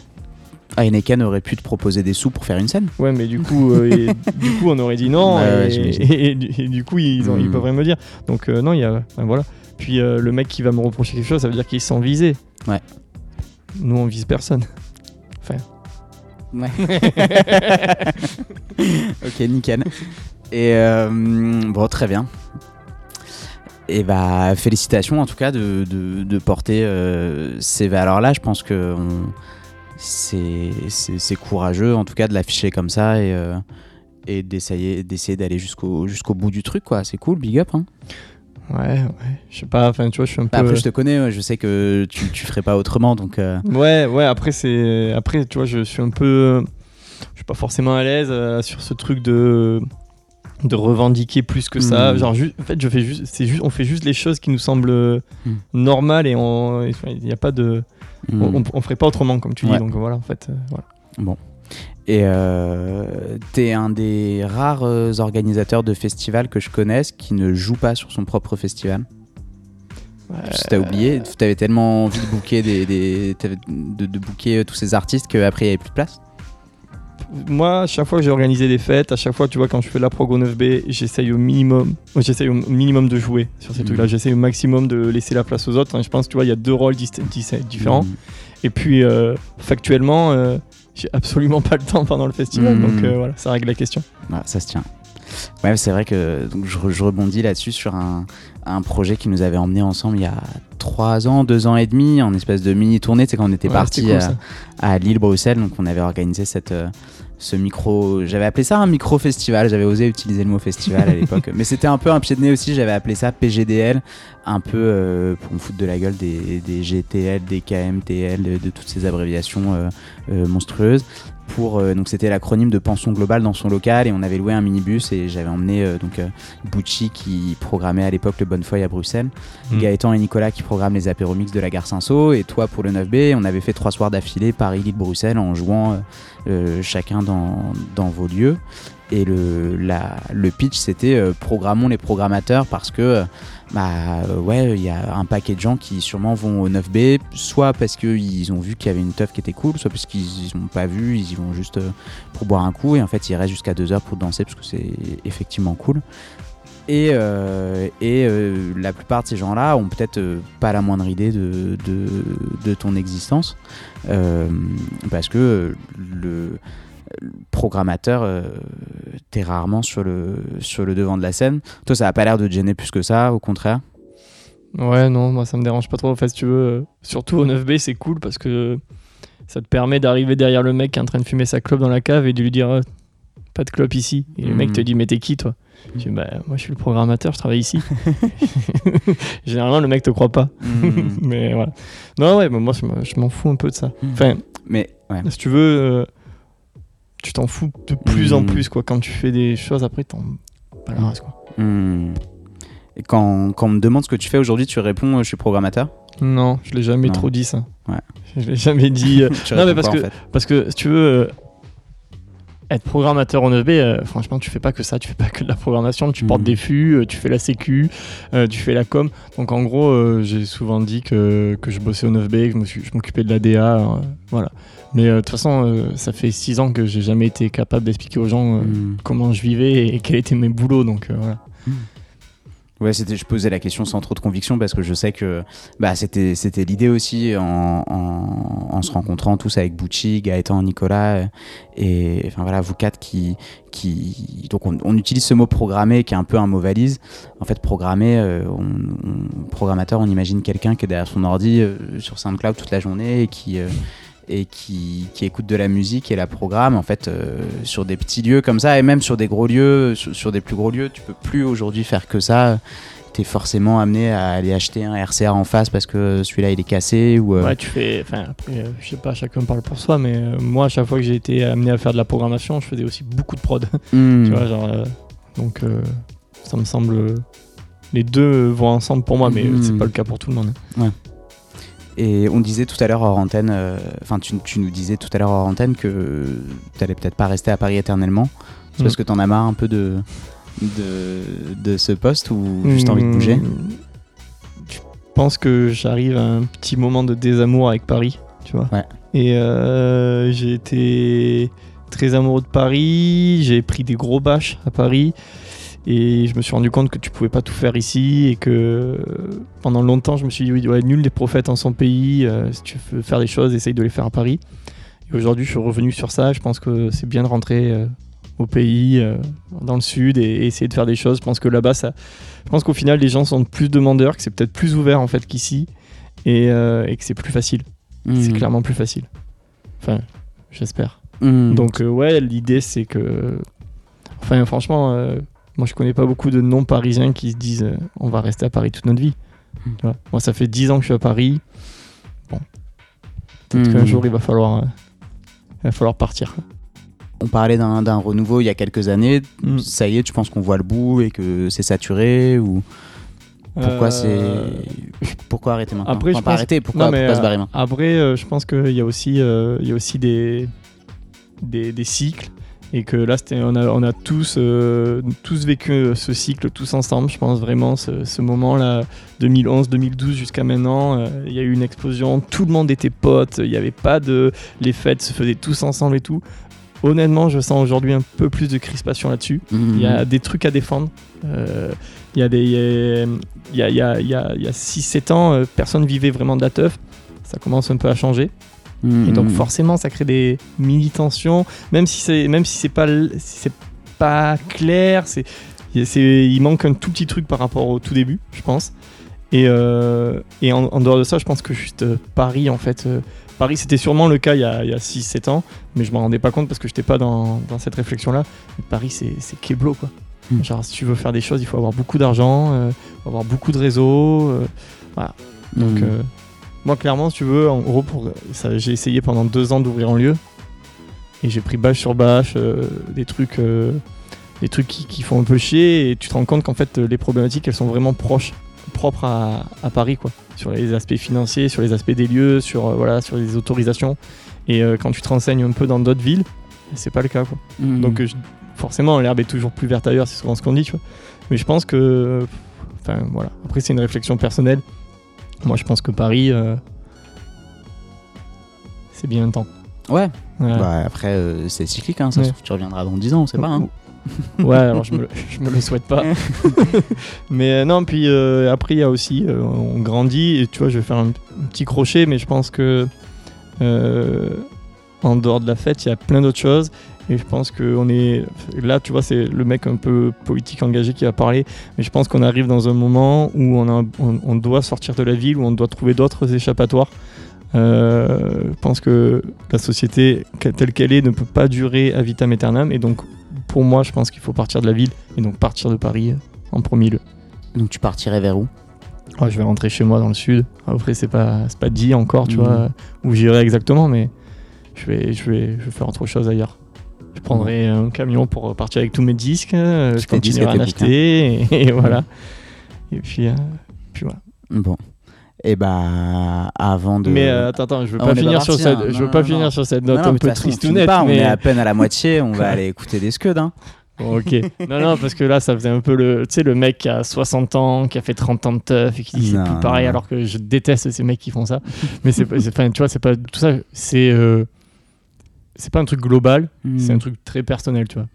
Heineken aurait pu te proposer des sous pour faire une scène Ouais, mais du coup, euh, et- du coup, on aurait dit non. Et, du coup, ils, ont, ils Hmm. peuvent rien me dire. Donc, euh, non, il y a. enfin, voilà. Puis euh, le mec qui va me reprocher quelque chose, ça veut dire qu'ils sont visés. Ouais. Nous, on vise personne. Ouais. ok, nickel. Et euh, bon, très bien. Et bah, félicitations en tout cas de, de, de porter euh, ces valeurs-là. Je pense que on- c'est courageux en tout cas de l'afficher comme ça et, et d'essayer d'essayer d'aller jusqu'au jusqu'au bout du truc. quoi. C'est cool, big up. hein. Ouais, ouais. Je sais pas, enfin, tu vois, je suis un peu. Bah, après, je te connais, ouais, je sais que tu, tu ferais pas autrement. Donc, euh, Ouais, ouais, après, c'est. Après, tu vois, je suis un peu. Je suis pas forcément à l'aise euh, sur ce truc de de revendiquer plus que ça Hmm. genre ju- en fait je fais juste c'est juste on fait juste les choses qui nous semblent Hmm. normales et on il n'y a pas de hmm. on, on- on ferait pas autrement comme tu Ouais. dis donc voilà en fait euh, voilà. Et euh, t'es un des rares euh, organisateurs de festivals que je connaisse qui ne joue pas sur son propre festival. Si t'as oublié, t'avais tellement envie de booker des, de, de booker euh, tous ces artistes qu'après il n'y avait plus de place. moi à chaque fois que j'ai organisé des fêtes à chaque fois tu vois quand je fais la progo 9B j'essaye au minimum moi, j'essaye au minimum de jouer sur ces Hmm. trucs là j'essaye au maximum de laisser la place aux autres Enfin, je pense tu vois il y a deux rôles différents Mm. Et puis, euh, factuellement, euh, j'ai absolument pas le temps pendant le festival. Mhm. Donc euh, voilà, ça règle la question. Ouais, ça se tient. Ouais, c'est vrai que donc, je, re- je rebondis là-dessus sur un, un projet qui nous avait emmené ensemble il y a trois ans, deux ans et demi, en espèce de mini tournée. C'est quand on était Ouais, parti cool, à, Lille, Bruxelles. Donc on avait organisé cette, euh, ce micro. J'avais appelé ça un micro festival. J'avais osé utiliser le mot festival à l'époque, mais c'était un peu un pied de nez aussi. J'avais appelé ça PGDL, un peu euh, pour me foutre de la gueule des, des GTL, des KMTL, de, de toutes ces abréviations euh, euh, monstrueuses. Pour, euh, donc c'était l'acronyme de pension globale dans son local et on avait loué un minibus et j'avais emmené euh, donc euh, Bucci qui programmait à l'époque le Bonnefoy à Bruxelles, Mm. Gaëtan et Nicolas qui programment les apéromix de la gare Saint-Sau et toi pour le 9B on avait fait trois soirs d'affilée Paris, Lille, Bruxelles en jouant chacun dans, dans vos lieux Et le, le pitch, c'était euh, programmons les programmateurs parce que, euh, bah, euh, ouais, il y a un paquet de gens qui sûrement vont au 9B, soit parce qu'ils ont vu qu'il y avait une teuf qui était cool, soit parce qu'ils n'ont pas vu, ils y vont juste pour boire un coup, et en fait, ils restent jusqu'à 2 heures pour danser parce que c'est effectivement cool. Et, et la plupart de ces gens-là ont peut-être pas la moindre idée de, de, de ton existence parce que le programmateur, euh, t'es rarement sur le, sur le devant de la scène. Toi, ça a pas l'air de te gêner plus que ça, au contraire? Ouais, non, moi ça me dérange pas trop. En fait, si tu veux, euh, surtout au 9B, c'est cool parce que ça te permet d'arriver derrière le mec qui est en train de fumer sa clope dans la cave et de lui dire euh, pas de clope ici. Et le mec Mhm. te dit mais t'es qui toi? Tu dis bah moi je suis le programmateur, je travaille ici. Généralement le mec te croit pas. mais voilà. Non ouais, mais moi je m'en- je fous un peu de ça. Enfin, Mais ouais. si tu veux, euh, tu t'en fous de plus en Mhm. plus quoi. Quand tu fais des choses après, t'en pas la race quoi. Hmm. Et quand, quand on me demande ce que tu fais aujourd'hui, tu réponds euh, je suis programmateur Non, je l'ai jamais Non. trop dit ça. Ouais. Je l'ai jamais dit. euh, Non, mais parce en que- fait Parce que si tu veux euh, être programmateur en 9B, euh, franchement, tu fais pas que ça, tu fais pas que de la programmation, tu portes des fûts, euh, tu fais la sécu, euh, tu fais la com. Donc en gros, j'ai souvent dit que, que je bossais au 9B, que je m'occupais de la DA, voilà. Mais euh, de toute façon, euh, ça fait 6 ans que j'ai jamais été capable d'expliquer aux gens euh, Hmm. comment je vivais et quels étaient mes boulots, donc voilà. Ouais, c'était, je posais la question sans trop de conviction parce que je sais que bah, c'était, c'était l'idée aussi en, en, en se rencontrant tous avec Bucci, Gaëtan, Nicolas et enfin voilà, vous quatre qui. qui donc on, on utilise ce mot programmer qui est un peu un mot valise. En fait, programmer, euh, on, on- programmateur, on imagine quelqu'un qui est derrière son ordi euh, sur SoundCloud toute la journée et qui. euh, et qui, qui écoute de la musique et la programme en fait euh, sur des petits lieux comme ça et même sur des gros lieux sur, sur des plus gros lieux tu peux plus aujourd'hui faire que ça t'es forcément amené à aller acheter un RCA en face parce que celui-là il est cassé ou euh, Ouais, tu fais. Enfin, euh, je sais pas, chacun parle pour soi, mais moi, à chaque fois que j'ai été amené à faire de la programmation, je faisais aussi beaucoup de prod. hmm. Tu vois, genre. donc, ça me semble. Les deux vont ensemble pour moi, mais Mhm. c'est pas le cas pour tout le monde. Et on disait tout à l'heure hors antenne euh, enfin tu, tu nous disais tout à l'heure hors antenne que t'allais peut-être pas rester à Paris éternellement c'est Mm. parce que t'en as marre un peu de de, de ce poste ou juste envie de bouger? Hmm, Je pense que j'arrive à un petit moment de désamour avec Paris, tu vois? Ouais. Et euh, j'ai été très amoureux de Paris, j'ai pris des gros bâches à Paris. Et je me suis rendu compte que tu pouvais pas tout faire ici et que pendant longtemps je me suis dit oui, ouais, nul des prophètes en son pays, euh, si tu veux faire des choses, essaye de les faire à Paris. Et aujourd'hui je suis revenu sur ça, je pense que c'est bien de rentrer euh, au pays, euh, dans le sud et, et essayer de faire des choses. Je pense que là-bas, ça, je pense qu'au final les gens sont plus demandeurs, que c'est peut-être plus ouvert en fait qu'ici et, et que c'est plus facile. C'est Hmm. clairement plus facile. Enfin, j'espère. Hmm. Donc ouais, l'idée c'est que, enfin franchement, moi je connais pas beaucoup de non-parisiens qui se disent euh, on va rester à Paris toute notre vie. Mm. Tu vois. Moi ça fait 10 ans que je suis à Paris. Bon, peut-être qu'un jour il va falloir, euh, il va falloir partir. on parlait d'un d'un renouveau il y a quelques années Mm. ça y est tu penses qu'on voit le bout et que c'est saturé ou pourquoi Euh, c'est pourquoi arrêter maintenant? après, Enfin, je pas pense- arrêter pourquoi, Non, mais, pourquoi se barrer maintenant? Après, je pense qu'il y a aussi, il y a aussi des, des, des cycles. Et que là, on a, on a tous, euh, tous vécu euh, ce cycle tous ensemble. Je pense vraiment, ce, ce moment-là, 2011-2012 jusqu'à maintenant, euh, il y a eu une explosion. Tout le monde était potes. Il n'y avait pas de. Les fêtes se faisaient tous ensemble et tout. Honnêtement, je sens aujourd'hui un peu plus de crispation là-dessus. Mhm. Il y a des trucs à défendre. Euh, Il y a des. Il y a, il y a, il y a, il y a 6-7 ans, personne vivait vraiment de la teuf. Ça commence un peu à changer. Mhm. Et donc forcément, ça crée des mini-tensions. Même si c'est même si c'est pas, si c'est pas clair, c'est, il manque un tout petit truc par rapport au tout début, je pense. Et, euh, et en, en dehors de ça, je pense que juste euh, Paris, en fait, euh, Paris, c'était sûrement le cas il y a, a 6-7 ans, mais je m'en rendais pas compte parce que j'étais pas dans, dans cette réflexion-là. Paris, c'est, Keblo, quoi. Mm. Genre, si tu veux faire des choses, il faut avoir beaucoup d'argent, avoir beaucoup de réseaux. voilà. Donc. Moi, clairement, si tu veux, en gros, pour, j'ai essayé pendant deux ans d'ouvrir un lieu. Et j'ai pris bâche sur bâche, euh, des trucs, euh, des trucs qui, qui font un peu chier. Et tu te rends compte qu'en fait, euh, les problématiques, elles sont vraiment proches, propres à, à Paris, quoi. Sur les aspects financiers, sur les aspects des lieux, sur, euh, voilà, sur les autorisations. Et quand tu te renseignes un peu dans d'autres villes, c'est pas le cas, quoi. Mhm. Donc, je- forcément, l'herbe est toujours plus verte ailleurs, c'est souvent ce qu'on dit, tu vois. Mais je pense que. Enfin, voilà. Après, c'est une réflexion personnelle. Moi, je pense que Paris. euh, c'est bien un temps. Ouais. Ouais. Bah, après, euh, c'est cyclique, hein, ça Ouais. se trouve, tu reviendras dans 10 ans, on sait pas. Hein. Ouais, alors je me, le- je me le souhaite pas. mais euh, non, puis euh, après, il y a aussi, on grandit, et tu vois, je vais faire un, un petit crochet, mais je pense que en dehors de la fête, il y a plein d'autres choses. Et je pense qu'on est. Là, tu vois, c'est le mec un peu politique engagé qui va parler. Mais je pense qu'on arrive dans un moment où on, a, on, on doit sortir de la ville, où on doit trouver d'autres échappatoires. Euh, je pense que la société telle qu'elle est ne peut pas durer à vitam aeternam. Et donc, pour moi, je pense qu'il faut partir de la ville et donc partir de Paris en premier lieu. Donc tu partirais vers où? Je vais rentrer chez moi dans le sud. Après, c'est pas, pas dit encore, tu Mhm. vois, où j'irai exactement, mais je vais, je, vais, je vais faire autre chose ailleurs. Je prendrai un camion pour partir avec tous mes disques, euh, je disques continuerai à et en tes acheter, et, et voilà. Et puis, euh, puis voilà. Bon. Et bah, avant de. Mais euh, attends, attends, je veux Ah, on pas finir sur cette, hein. je Non, veux pas non, finir sur cette note un peu on tristounette, on mais est à peine à la moitié, on va aller écouter des scuds. Hein. Bon, ok. non, non, parce que là, ça faisait un peu le, tu sais, le mec qui a 60 ans, qui a fait 30 ans de teuf et qui dit c'est plus pareil, alors que je déteste ces mecs qui font ça. Mais c'est, pas- tu vois, c'est pas tout ça. C'est, euh, c'est pas un truc global. C'est un truc très personnel, tu vois.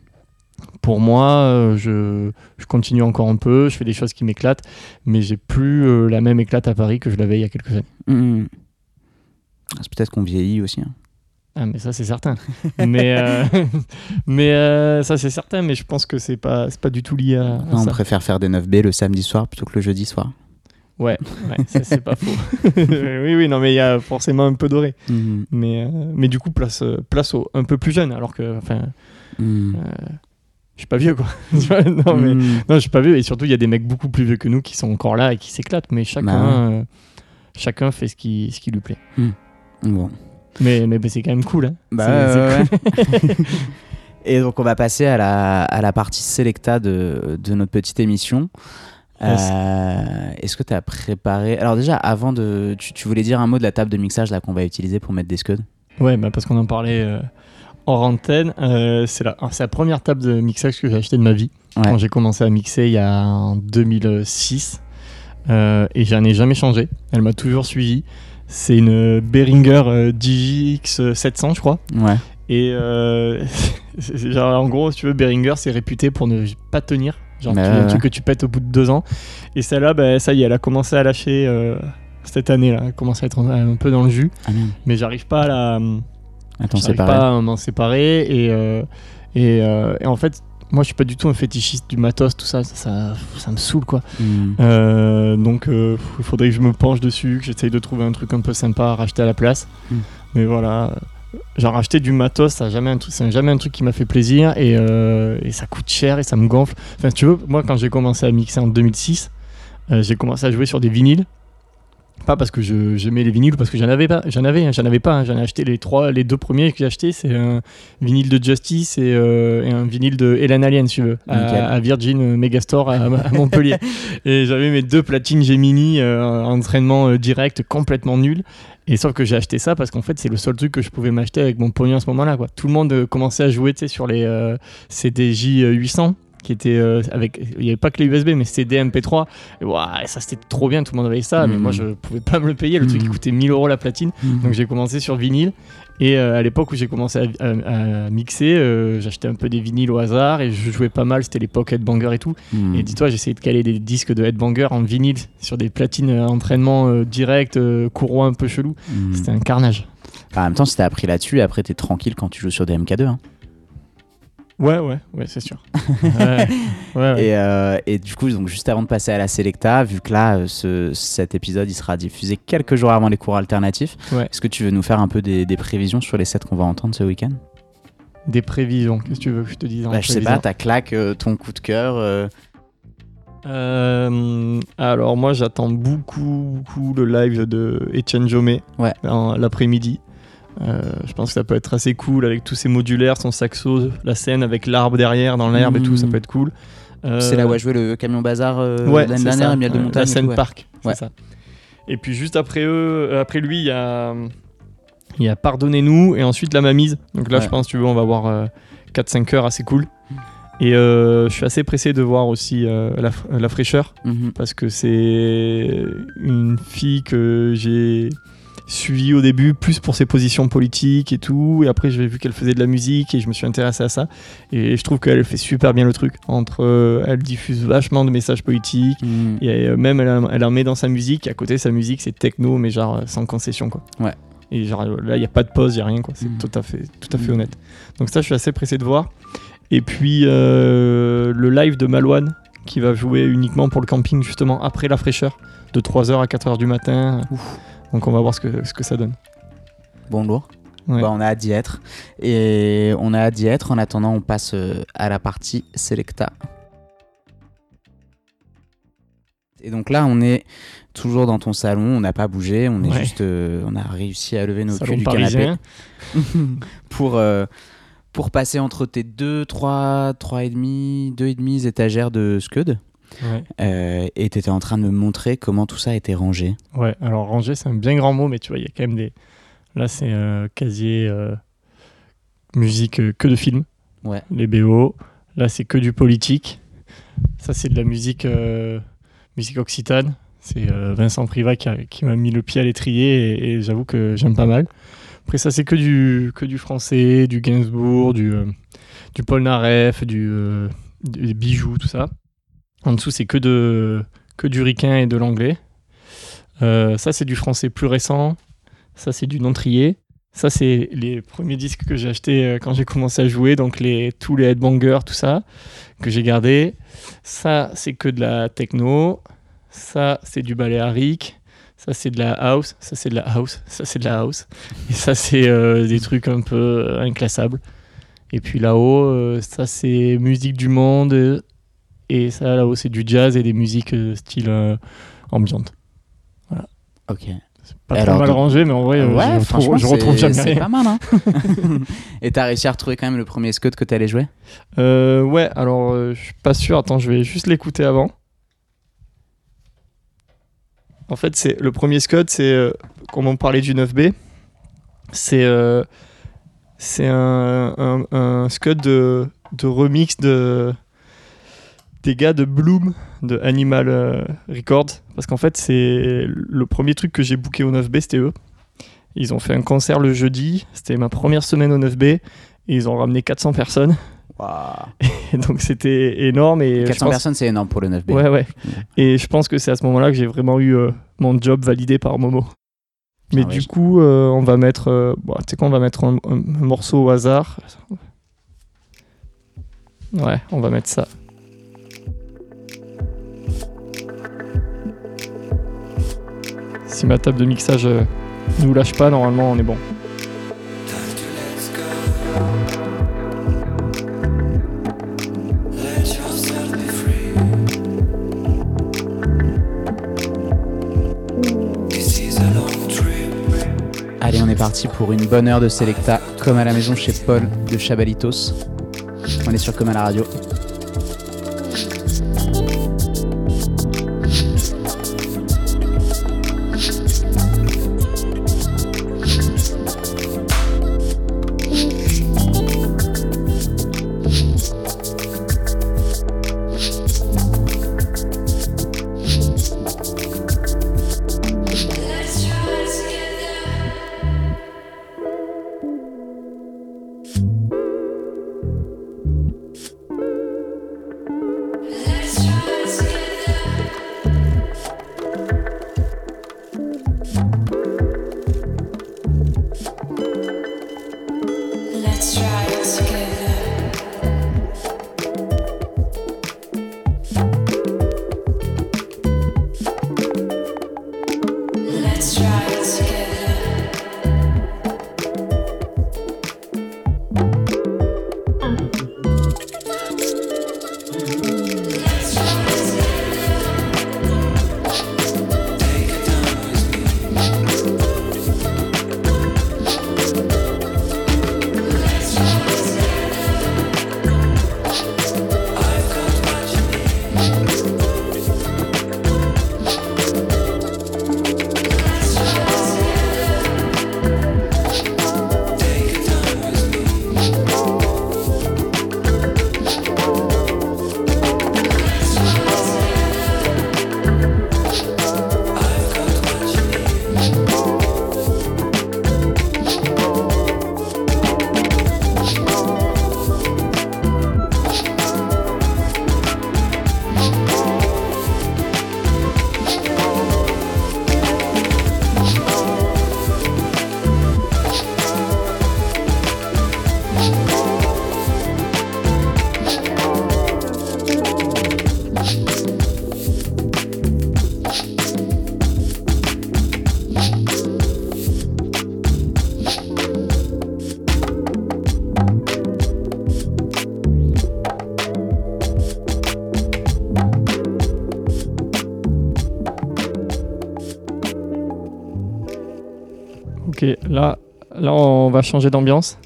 Pour moi, euh, je, je continue encore un peu, je fais des choses qui m'éclatent, mais j'ai plus euh, la même éclate à Paris que je l'avais il y a quelques années. Mm. Ah, C'est peut-être qu'on vieillit aussi. hein. Ah, mais ça, c'est certain. mais euh, mais euh, ça, c'est certain, mais je pense que c'est pas, c'est pas du tout lié à, à Non, on ça. préfère faire des 9B le samedi soir plutôt que le jeudi soir. Ouais, ouais ça, c'est pas faux. oui, oui, non, mais il y a forcément un peu doré. Mm. Mais, euh, mais du coup, place, euh, place aux un peu plus jeunes, alors que, enfin, Mm. je suis pas vieux, quoi. Non, mais. Mm. Non, je suis pas vieux et surtout il y a des mecs beaucoup plus vieux que nous qui sont encore là et qui s'éclatent, mais chacun, Bah euh, chacun fait ce qui, ce qui lui plaît. Bon. Mais, mais, mais c'est quand même cool. Hein. Bah, C'est-. Et donc on va passer à la, à la partie sélecta de, de notre petite émission. Yes. Euh, Est-ce que tu as préparé... Alors déjà, avant de... Tu, tu voulais dire un mot de la table de mixage là qu'on va utiliser pour mettre des scuds? Ouais, bah, parce qu'on en parlait euh, hors antenne. euh, c'est la, la première table de mixage que j'ai acheté de ma vie Ouais. quand j'ai commencé à mixer il y a en 2006 euh, et j'en ai jamais changé. Elle m'a toujours suivi. C'est une Behringer euh, DJX 700, je crois. Ouais. Et euh, genre, en gros, si tu veux, Behringer, c'est réputé pour ne pas tenir. Genre, Bah tu- un truc que tu pètes au bout de deux ans. Et celle-là, bah, ça y est, elle a commencé à lâcher euh, cette année-là. Elle commence à être un, peu dans le jus. Ah. Mais j'arrive pas à la. Attends, pas à m'en séparer. Et, euh, et, euh, et en fait, moi, je suis pas du tout un fétichiste du matos, tout ça. Ça, ça, ça me saoule, quoi. Mm. Euh, donc il faudrait que je me penche dessus, que j'essaye de trouver un truc un peu sympa à racheter à la place. Mm. Mais voilà, genre racheter du matos, ça jamais un truc, c'est jamais un truc qui m'a fait plaisir et, euh, et ça coûte cher et ça me gonfle. Enfin, tu veux, moi quand j'ai commencé à mixer en 2006, euh, j'ai commencé à jouer sur des vinyles. Pas parce que je- j'aimais les vinyles, parce que j'en avais pas, j'en avais, hein, j'en avais pas, hein. j'en ai acheté les trois, les deux premiers que j'ai achetés, c'est un vinyle de Justice et, euh, et un vinyle de Hélène Alien, si tu veux, à, à Virgin Megastore à, à Montpellier. et j'avais mes deux platines Gemini euh, en entraînement euh, direct complètement nul. Et sauf que j'ai acheté ça parce qu'en fait c'est le seul truc que je pouvais m'acheter avec mon pognon à ce moment-là. Quoi. Tout le monde euh, commençait à jouer sur les euh, CDJ 800 qui étaient euh, avec il n'y avait pas que les USB mais c'était des MP3 et ouah, ça c'était trop bien tout le monde avait ça mais Mhm. moi je pouvais pas me le payer le truc il Mhm. coûtait 1000 euros la platine Mm. donc j'ai commencé sur vinyle et euh, à l'époque où j'ai commencé à, à- à mixer euh, j'achetais un peu des vinyles au hasard et je jouais pas mal c'était l'époque Headbanger et tout et dis-toi, j'essayais de caler des disques de Headbanger en vinyle sur des platines entraînement direct, courroie un peu chelou. C'était un carnage. En même temps, si t'as appris là-dessus, après t'es tranquille quand tu joues sur des MK2. hein. Ouais, ouais, ouais, c'est sûr. ouais, ouais, ouais. Et, euh, et du coup, donc, juste avant de passer à la Selecta, vu que là, euh, ce- cet épisode il sera diffusé quelques jours avant les cours alternatifs, est-ce que tu veux nous faire un peu des, des prévisions sur les sets qu'on va entendre ce week-end? Des prévisions, qu'est-ce que tu veux que je te dise en Bah, Je sais pas, ta claque, euh, ton coup de cœur. euh, Euh, alors moi j'attends beaucoup, beaucoup le live de Etienne Jomé Ouais. l'après-midi. Euh, je pense que ça peut être assez cool avec tous ces modulaires, son saxo, la scène avec l'arbre derrière, dans l'herbe et tout, ça Mhm. peut être cool. Euh, C'est là où a joué le camion bazar euh, ouais, l'année dernière, et Miel de Montagne. La et scène tout, ouais. parc, c'est Ouais. ça. Et puis juste après eux, euh, après lui, il y a, y a Pardonnez-nous et ensuite La Mamise. Donc là, Ouais. je pense, tu veux, on va avoir 4-5 heures assez cool. Et euh, je suis assez pressé de voir aussi euh, la, la fraîcheur Mhm. parce que c'est une fille que j'ai suivie au début plus pour ses positions politiques et tout. Et après j'ai vu qu'elle faisait de la musique et je me suis intéressé à ça. Et je trouve qu'elle fait super bien le truc. Entre euh, elle diffuse vachement de messages politiques Mhm. et euh, même elle, en- elle en met dans sa musique. Et à côté sa musique c'est techno mais genre euh, sans concession quoi. Ouais. et genre là il y a pas de pause il y a rien quoi. C'est Mhm. tout à fait tout à fait Mhm. honnête. Donc ça je suis assez pressé de voir. Et puis euh, le live de Malouane qui va jouer uniquement pour le camping justement après la fraîcheur de 3h à 4h du matin donc on va voir ce que, ce que ça donne Bon lourd. Ouais. Bah, on a hâte d'y être. Et on a hâte d'y être. En attendant, on passe euh, à la partie Selecta. Et donc là, on est toujours dans ton salon. On n'a pas bougé. On est Ouais. juste, euh, on a réussi à lever nos culs du canapé pour euh, pour passer entre tes deux, trois, trois et demi, deux et demi étagères de Scud. Ouais. Euh, et tu étais en train de me montrer comment tout ça était rangé. Ouais, alors ranger, c'est un bien grand mot, mais tu vois, il y a quand même des. Là, c'est euh, casier euh, musique euh, que de films, Ouais. les BO. Là, c'est que du politique. Ça, c'est de la musique, musique occitane. C'est Vincent Privat qui, m'a mis le pied à l'étrier et, et j'avoue que j'aime pas mal. Après, ça, c'est que du, que du français, du Gainsbourg, du, du Paul Naref, du, des bijoux, tout ça. En dessous, c'est que, de, que du ricain et de l'anglais. Euh, ça, c'est du français plus récent. Ça, c'est du non trié. Ça, c'est les premiers disques que j'ai achetés euh, quand j'ai commencé à jouer. Donc, tous les headbangers, tout ça, que j'ai gardé. Ça, c'est que de la techno. Ça, c'est du baléarique. Ça, c'est de la house. Ça, c'est de la house. Ça, c'est de la house. Et ça, c'est euh, des trucs un peu inclassables. Et puis là-haut, ça, c'est musique du monde. Et ça, là-haut, c'est du jazz et des musiques euh, style euh, ambiante. Ok. Pas trop alors, mal rangé, mais en vrai, euh, je, retrouve, je retrouve jamais C'est pas mal, hein Et t'as réussi à retrouver quand même le premier Scud que t'allais jouer? Euh, ouais, alors euh, je suis pas sûr. Attends, je vais juste l'écouter avant. En fait, c'est le premier Scud, c'est euh, comme on parlait du 9B, c'est c'est un, un, un Scud de, de remix de des gars de Bloom de Animal euh, Records parce qu'en fait c'est le premier truc que j'ai booké au 9B c'était eux ils ont fait un concert le jeudi c'était ma première semaine au 9B et ils ont ramené 400 personnes et donc c'était énorme et je 400 pense- personnes, c'est énorme pour le 9B. Ouais, ouais. Et je pense que c'est à ce moment-là que j'ai vraiment eu euh, mon job validé par Momo. Mais Ah du coup, euh, on va mettre. euh, bon, tu sais quoi, on va mettre un, un- un morceau au hasard. Ouais, on va mettre ça. Si ma table de mixage euh, nous lâche pas, normalement on est bon. Allez, on est parti pour une bonne heure de Selecta, comme à la maison chez Paul de Chabalitos. On est sur Comme à la radio. Va changer d'ambiance.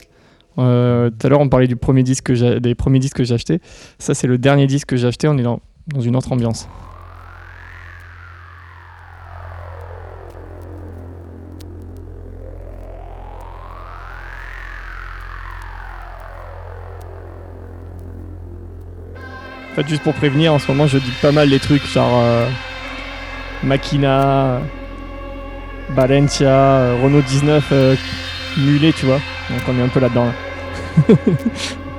Euh, Tout à l'heure, on parlait du premier disque que des premiers disques que j'ai acheté. Ça, c'est le dernier disque que j'ai acheté. On est dans, une autre ambiance. En fait, juste pour prévenir, en ce moment, je dis pas mal les trucs genre euh, Makina, Valencia, euh, Renault 19 euh, mulet, tu vois. Donc on est un peu là-dedans. là.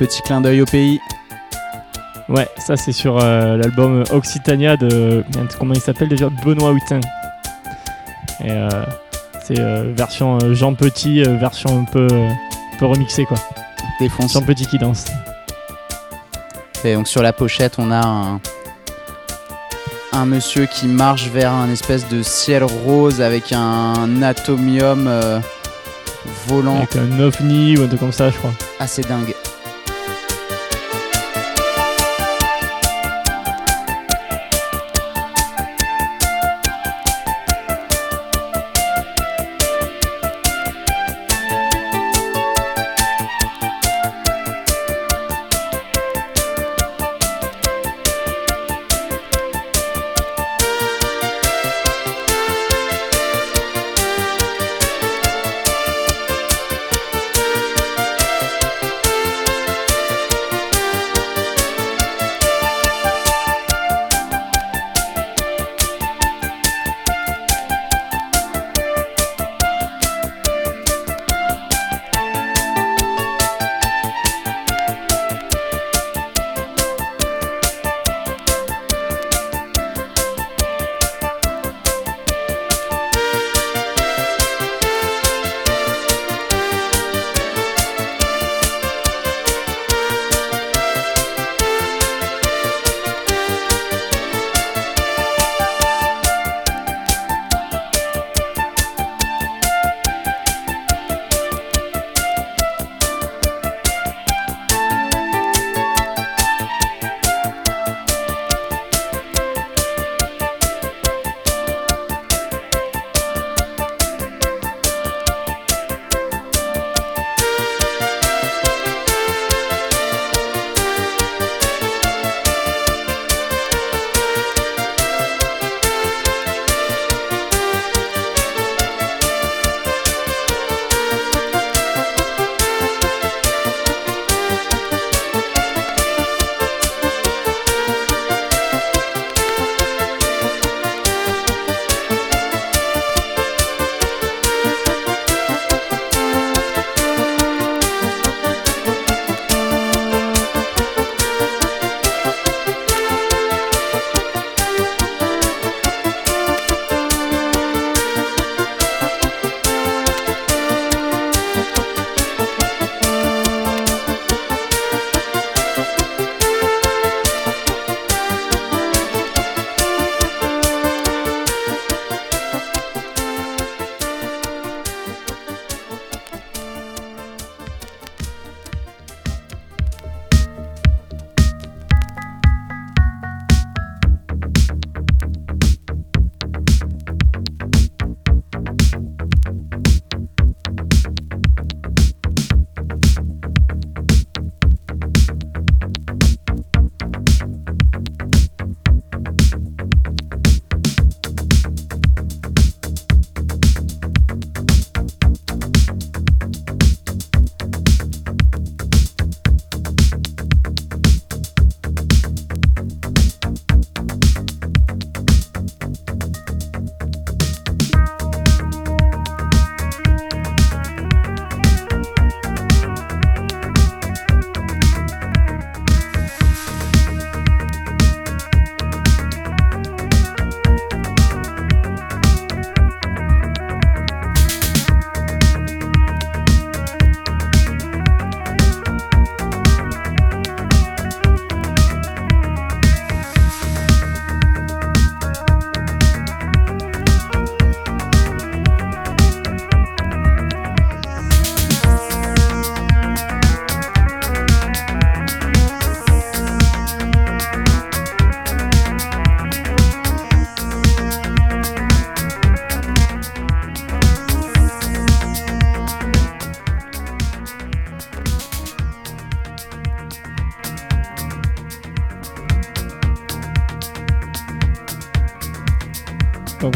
Petit clin d'œil au pays. Ouais, ça c'est sur euh, l'album Occitania de. Comment il s'appelle déjà? Benoît Hutin. Et euh, c'est euh, version Jean Petit, version un peu, peu remixée quoi. Défonce. Jean Petit qui danse. Et donc sur la pochette, on a un, monsieur qui marche vers un espèce de ciel rose avec un atomium volant. Avec un ovni ou un truc comme ça, je crois. Assez dingue.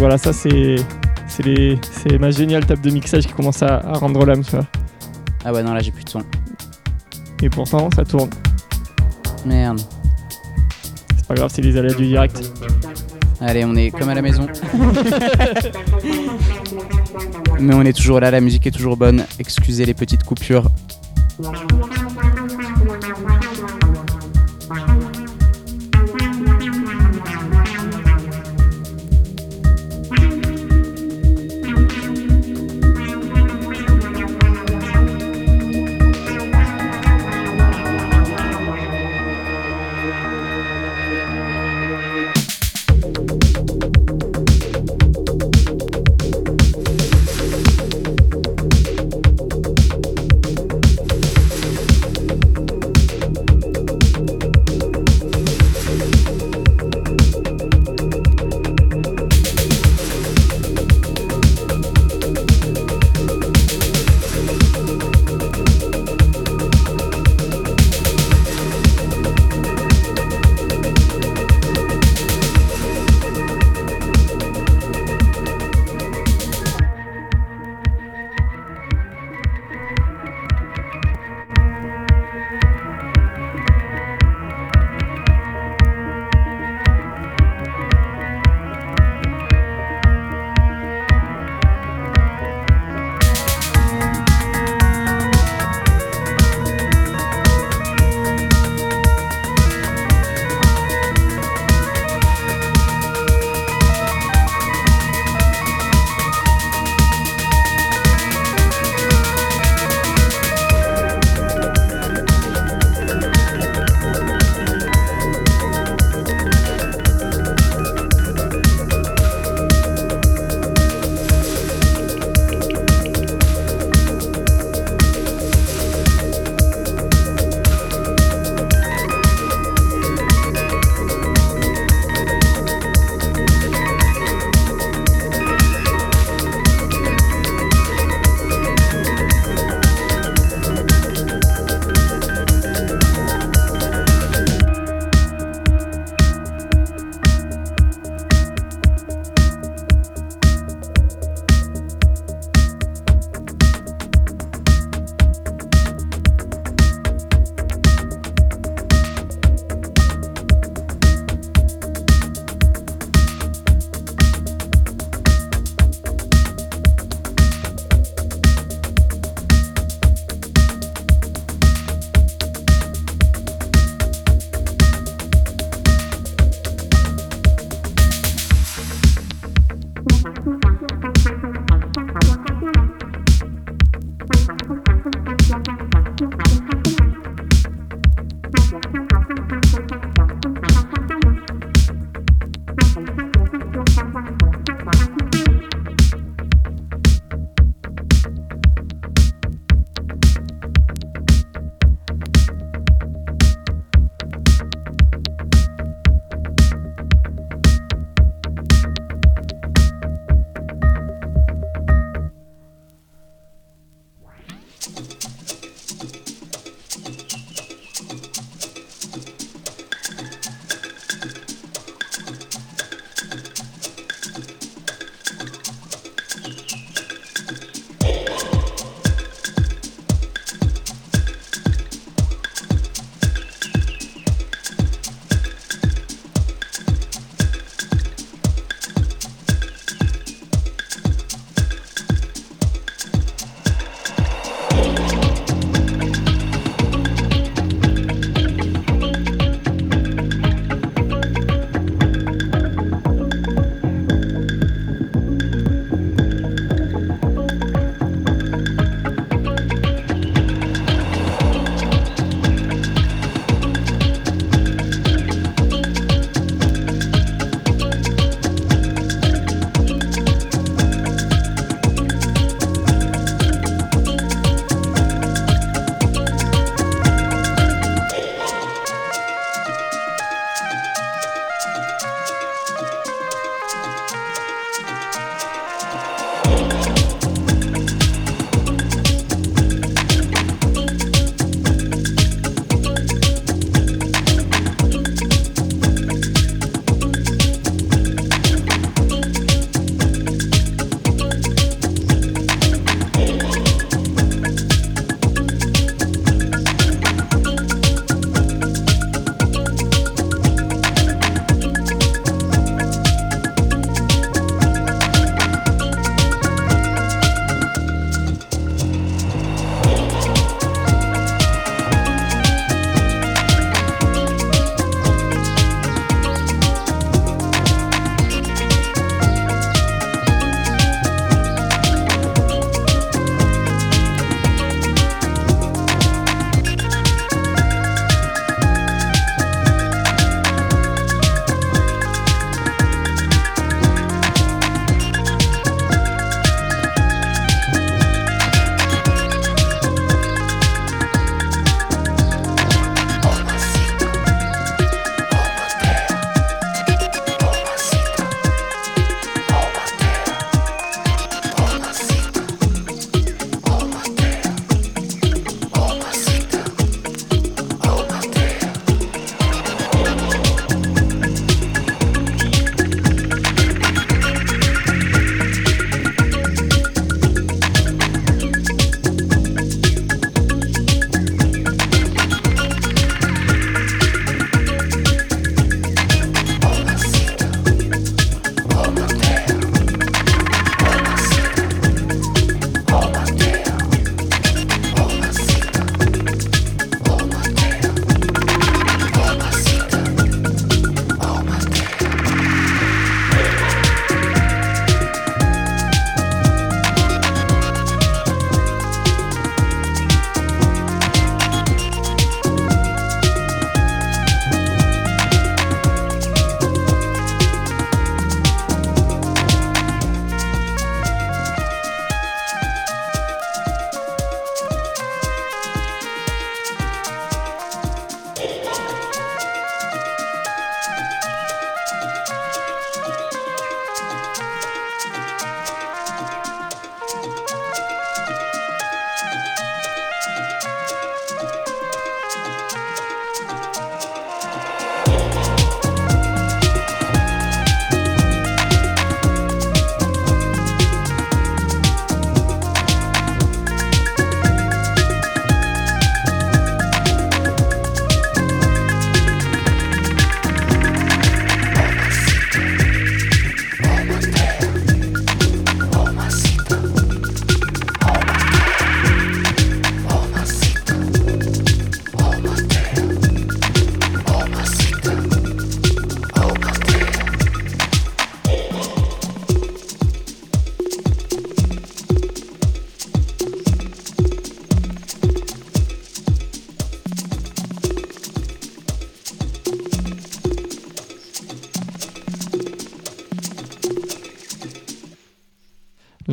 Voilà, ça c'est c'est ma géniale table de mixage qui commence à, à rendre l'âme. Ah ouais, non, là j'ai plus de son. Et pourtant, ça tourne. Merde. C'est pas grave, c'est les aléas du direct. Allez, on est comme à la maison. Mais on est toujours là, la musique est toujours bonne. Excusez les petites coupures.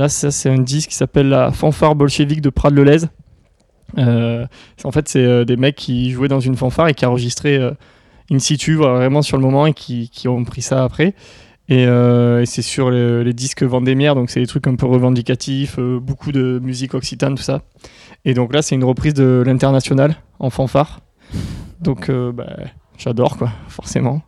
Là, c'est un disque qui s'appelle La fanfare bolchevique de Prades-le-Lez. Euh, en fait, c'est euh, des mecs qui jouaient dans une fanfare et qui enregistraient euh, in situ, vraiment sur le moment, et qui, ont pris ça après. Et, c'est sur le- les disques Vendémiaire, donc c'est des trucs un peu revendicatifs, beaucoup de musique occitane, tout ça. Et donc là, c'est une reprise de l'international en fanfare. Donc, bah, j'adore, quoi, forcément.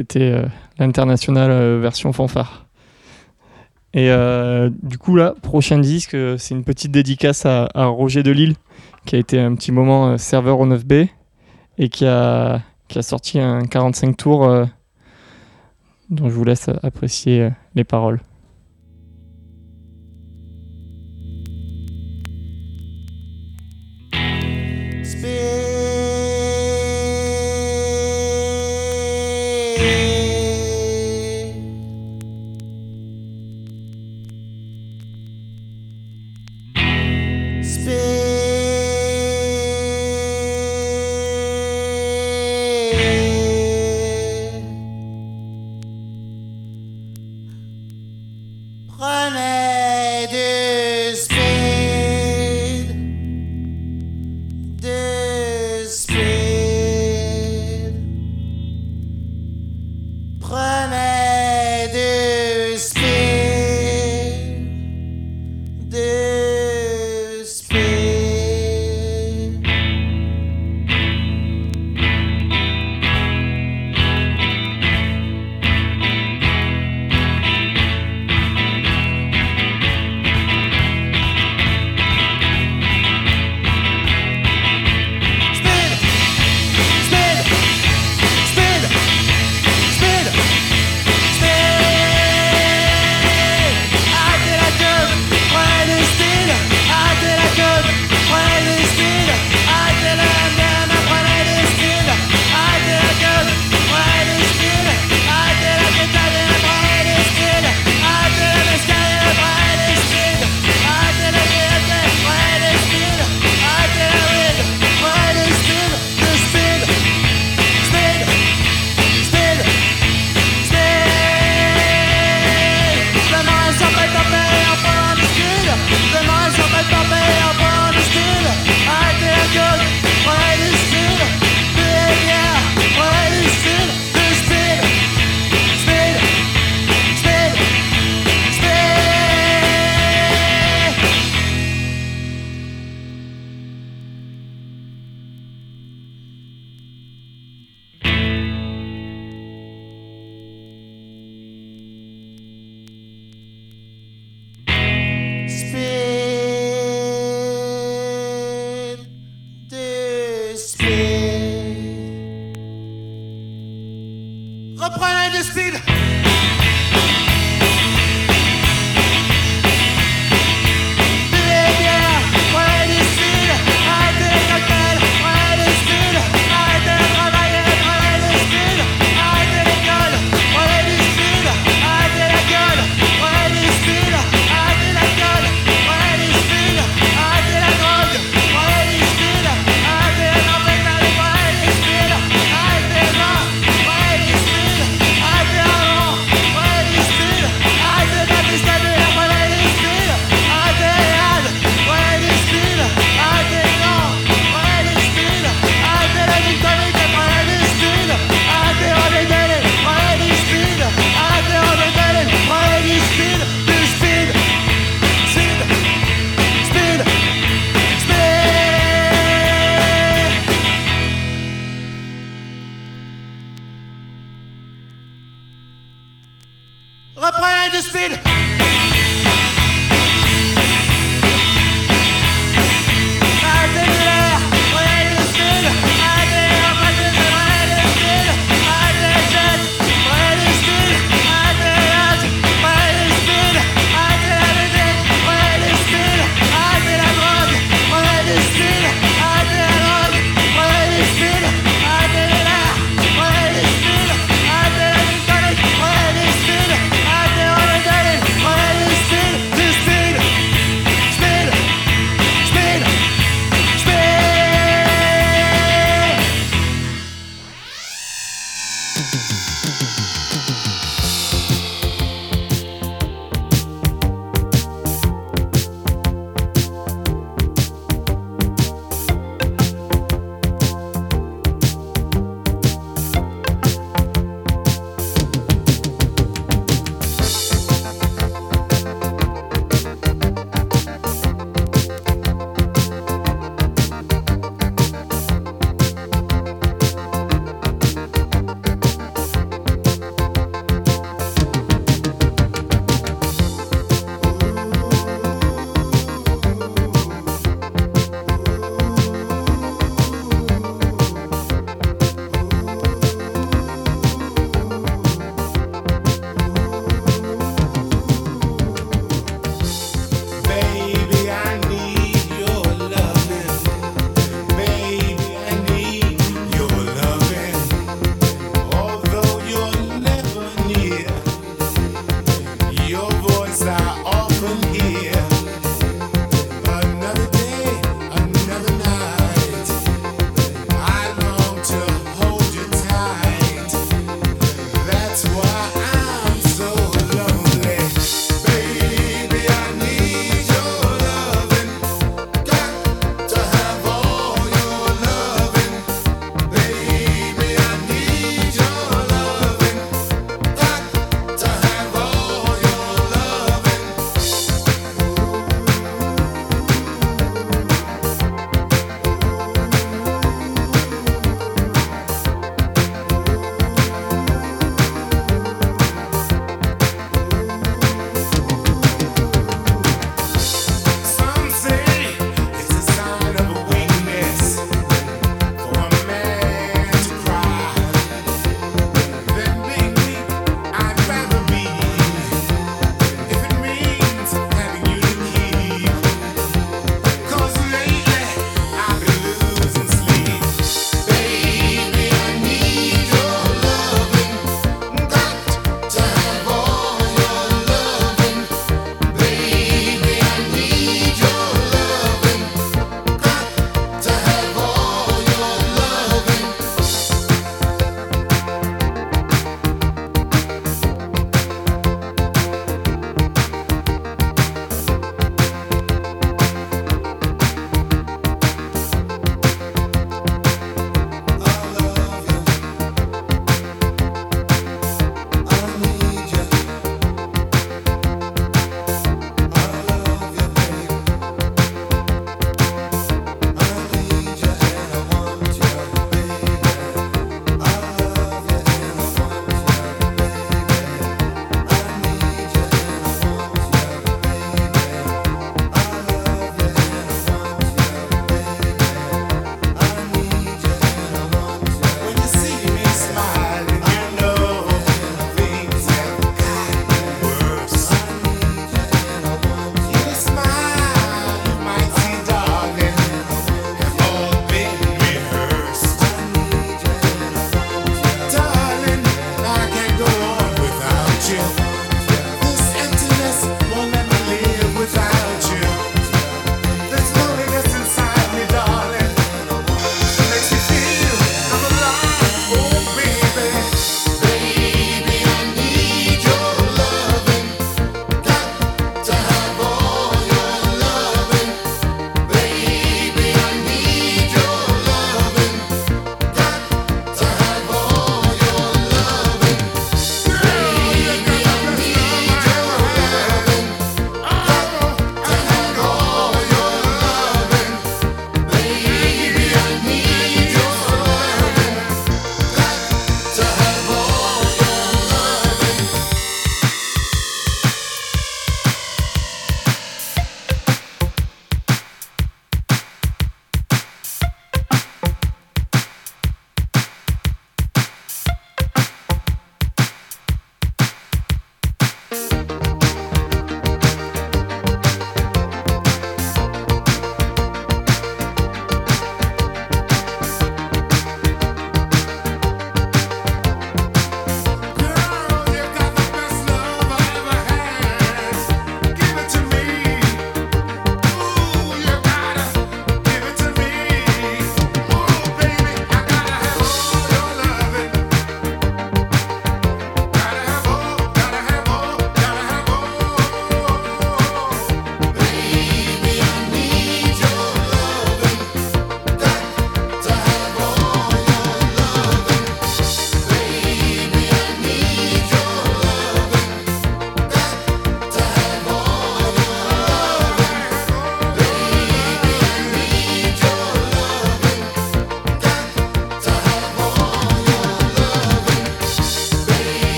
C'était euh, l'international euh, version fanfare. Et euh, du coup, là, prochain disque, c'est une petite dédicace à, Roger Delille, qui a été un petit moment serveur au 9B et qui a, qui a sorti un 45 tours dont je vous laisse apprécier les paroles.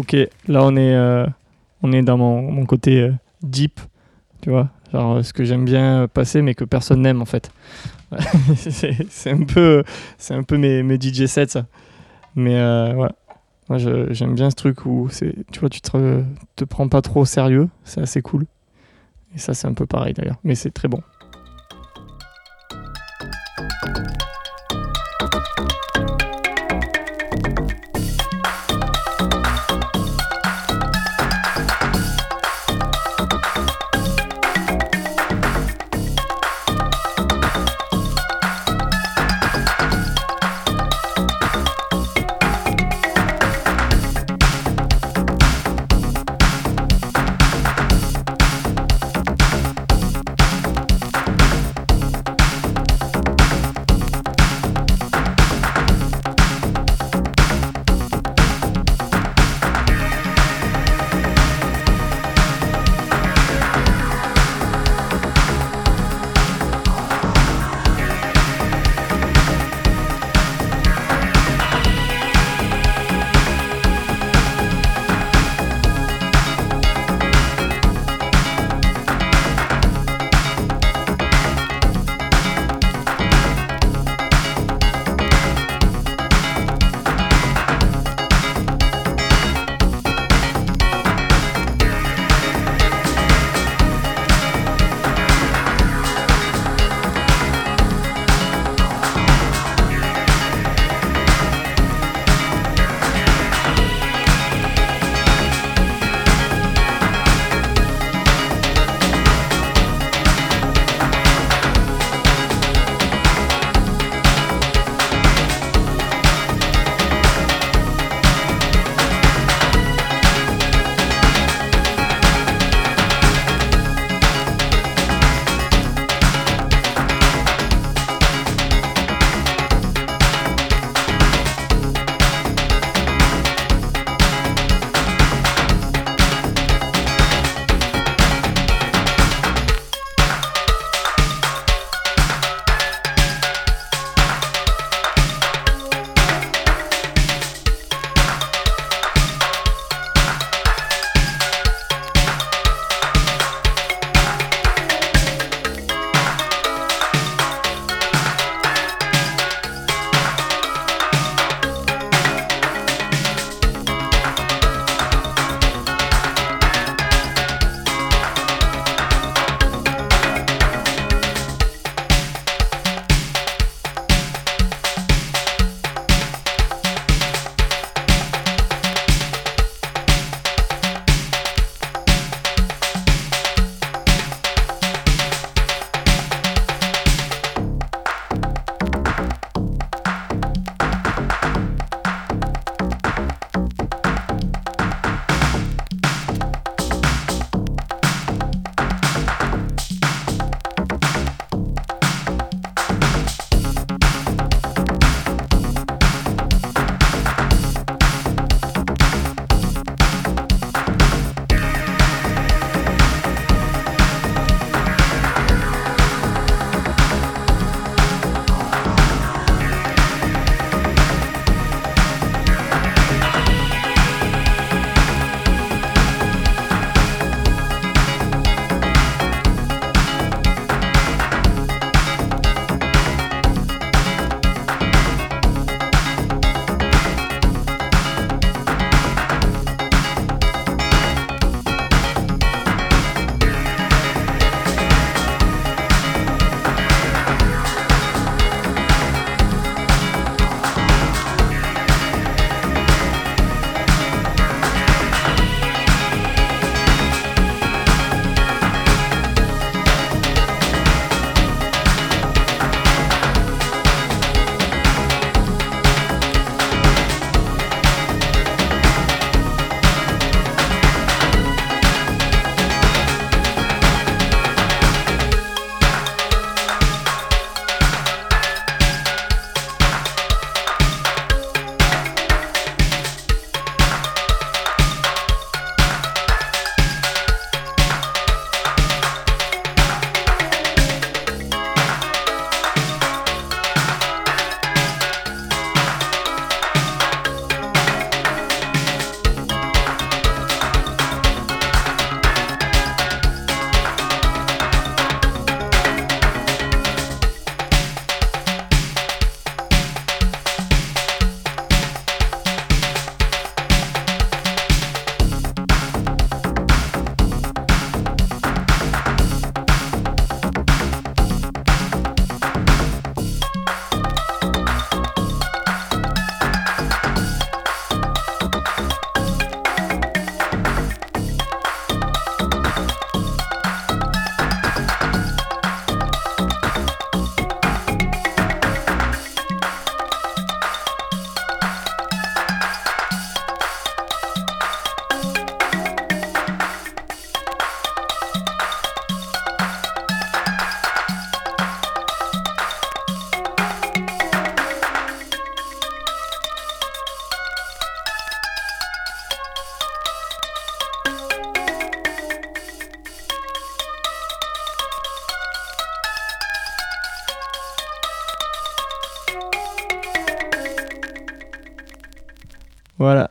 Ok, là on est, euh, on est dans mon, côté euh, deep, tu vois, genre euh, ce que j'aime bien passer mais que personne n'aime en fait. c'est un peu, c'est un peu mes, mes DJ sets ça. Mais euh, ouais, moi j'aime bien ce truc où c'est, tu vois, tu te, te prends pas trop au sérieux, c'est assez cool. Et ça c'est un peu pareil d'ailleurs, mais c'est très bon.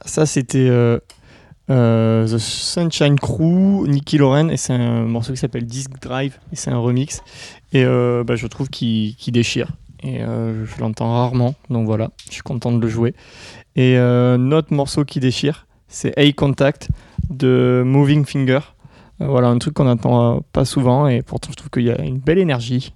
Ça c'était euh, euh, The Sunshine Crew, Nicky Loren, et c'est un morceau qui s'appelle Disc Drive, et c'est un remix. Et euh, bah, je trouve qu'il déchire. Et je l'entends rarement, donc voilà, je suis content de le jouer. Et notre morceau qui déchire, c'est Eye Contact de Moving Finger. Voilà, un truc qu'on n'entend pas souvent, et pourtant je trouve qu'il y a une belle énergie.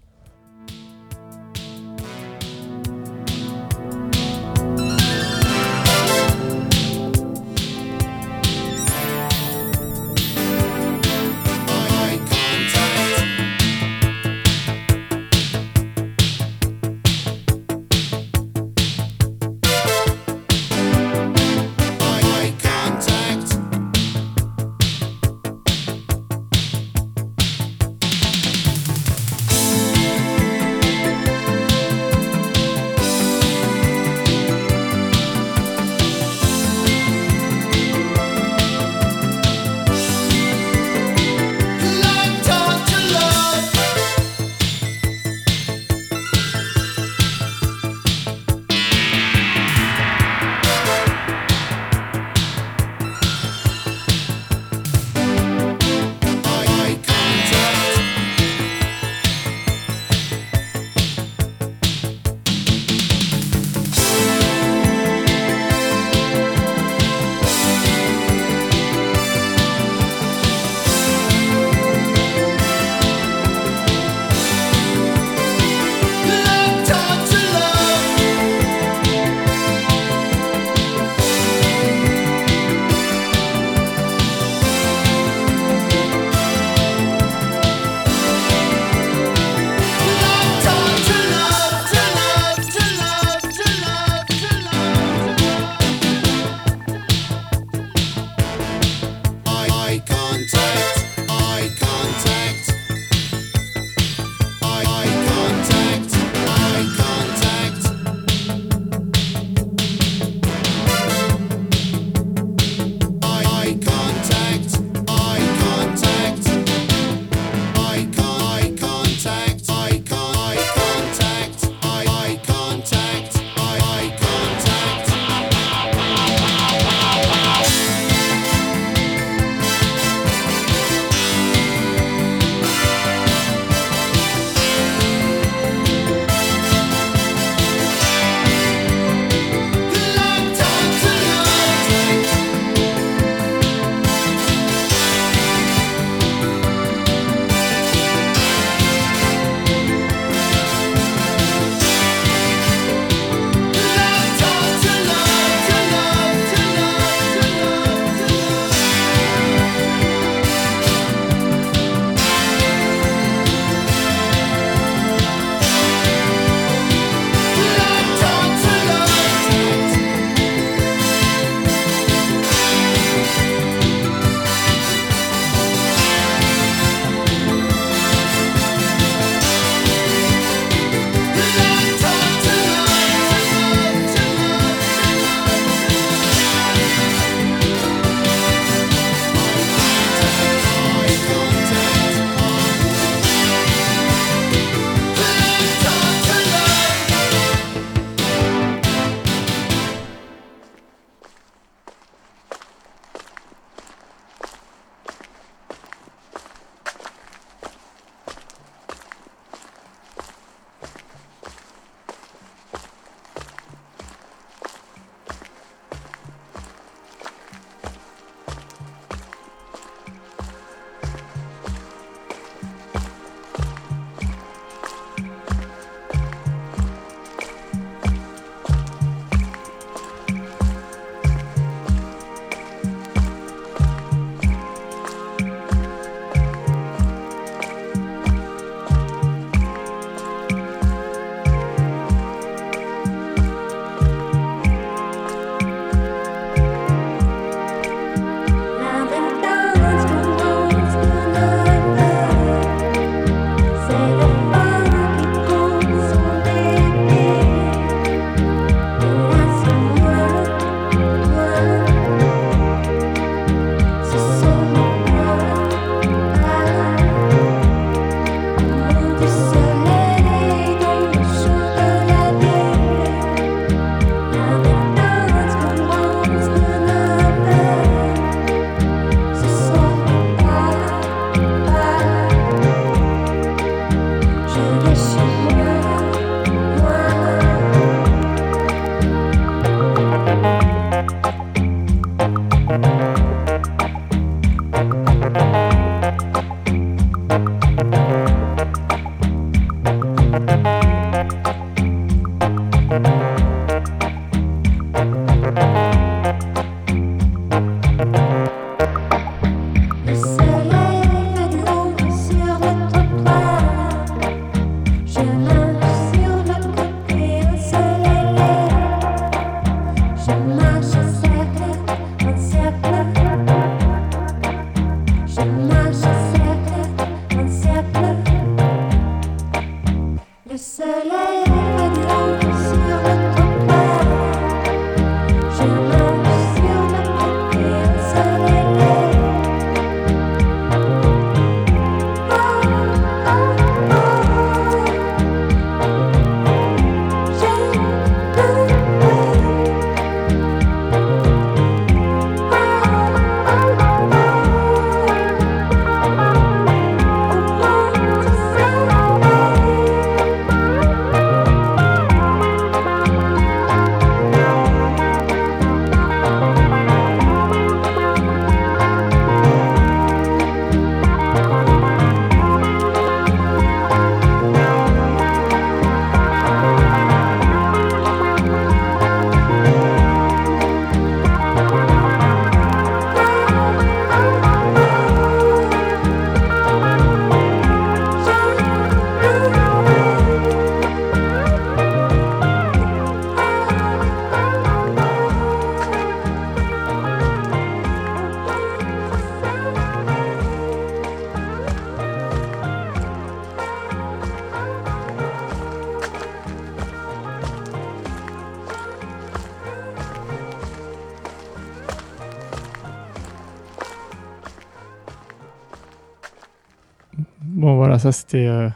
Ça c'était euh,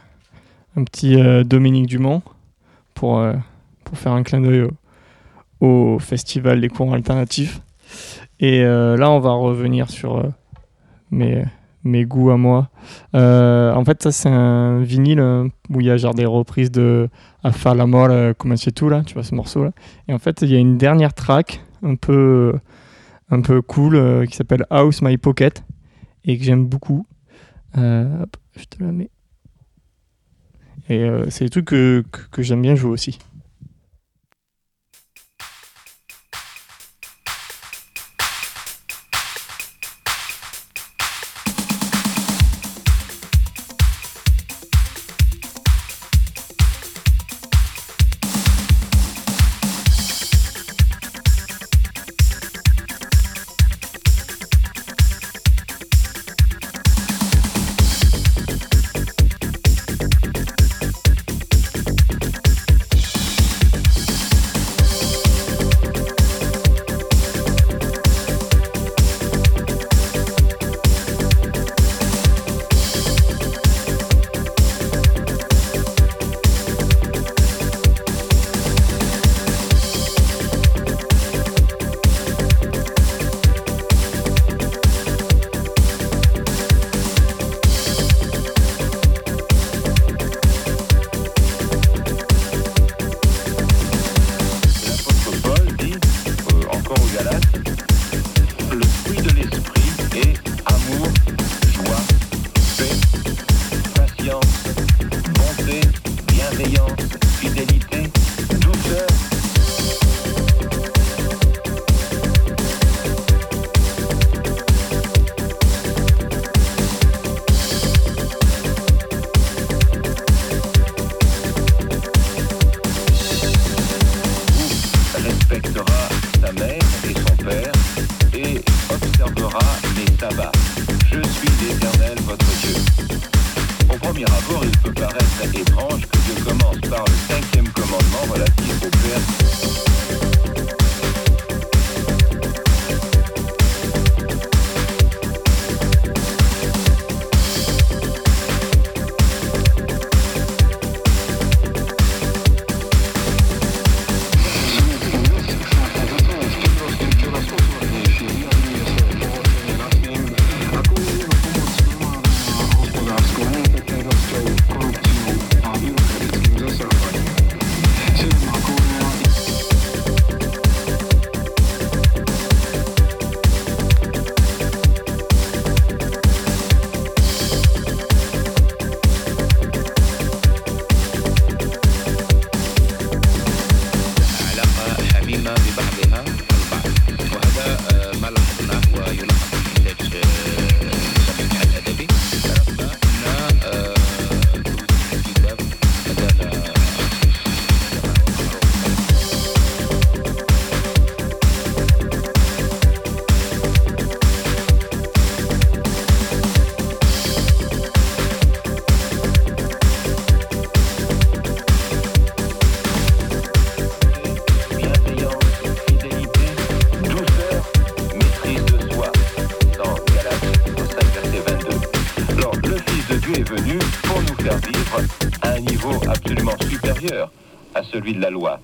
un petit euh, Dominique Dumont pour, euh, pour faire un clin d'œil au, festival des courants alternatifs. Et là, on va revenir sur mes, mes goûts à moi. En fait, ça, c'est un vinyle où il y a genre des reprises de A Far l'amor euh, come c'est tout, là, tu vois ce morceau-là. Et en fait, il y a une dernière track un peu, un peu cool qui s'appelle House My Pocket et que j'aime beaucoup. Hop, je te la mets. Et euh, c'est des trucs que, que, que j'aime bien jouer aussi. De la loi.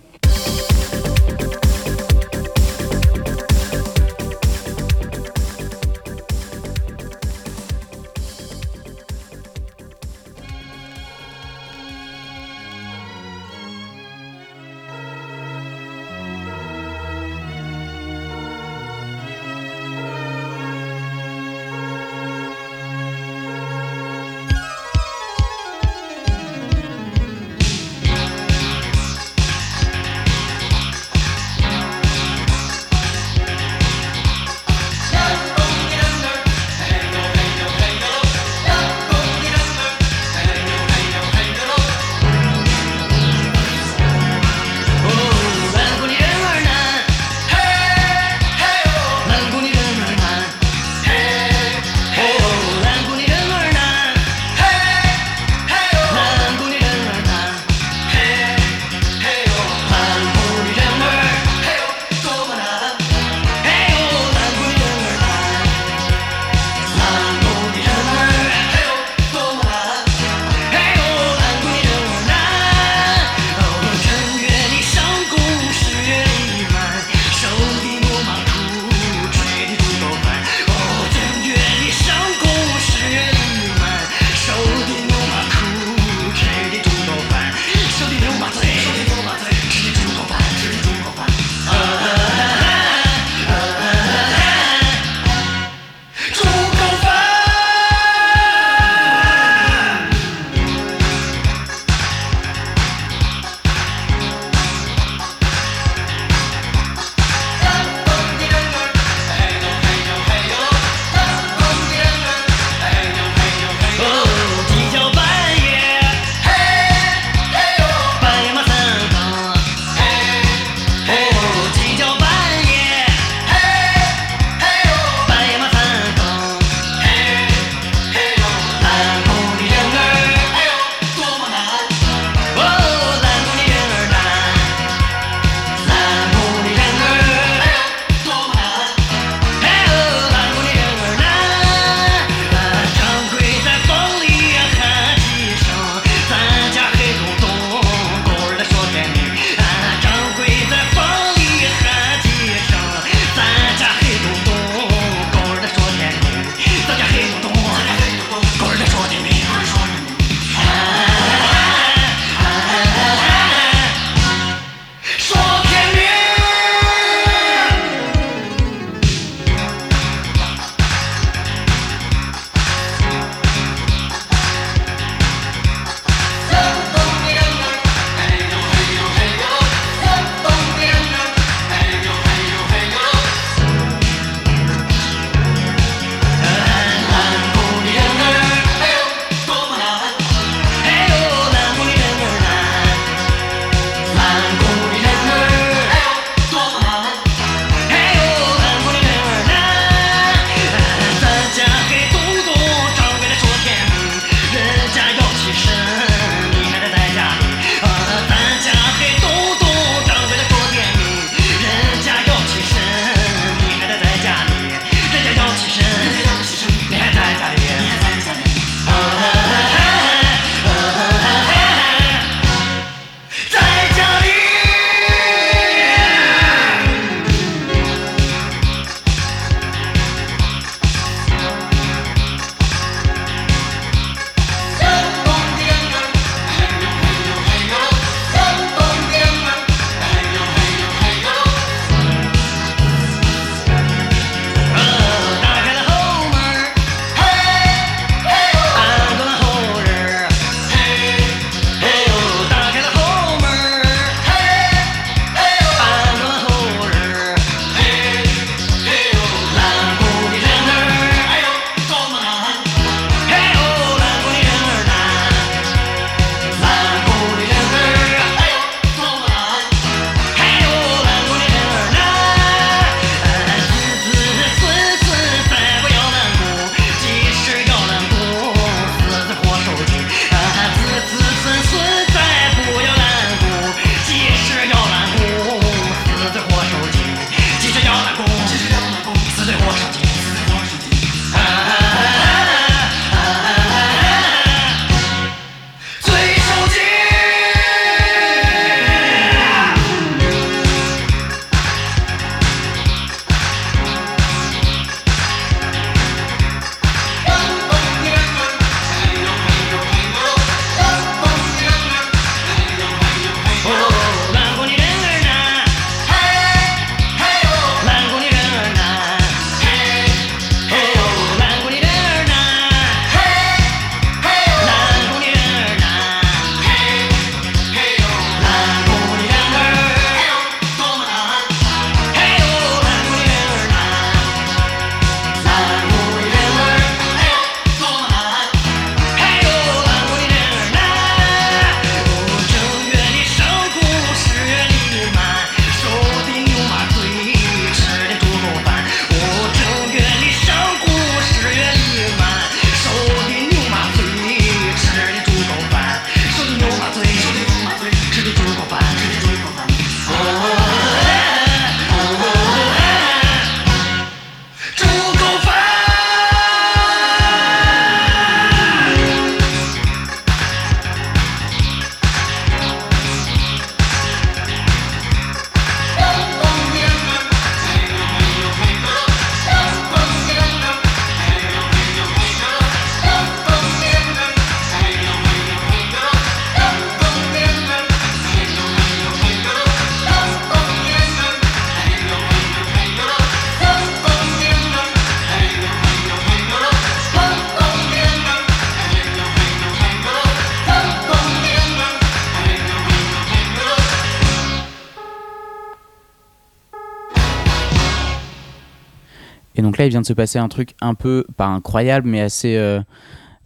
Il vient de se passer un truc un peu, pas incroyable, mais assez. euh,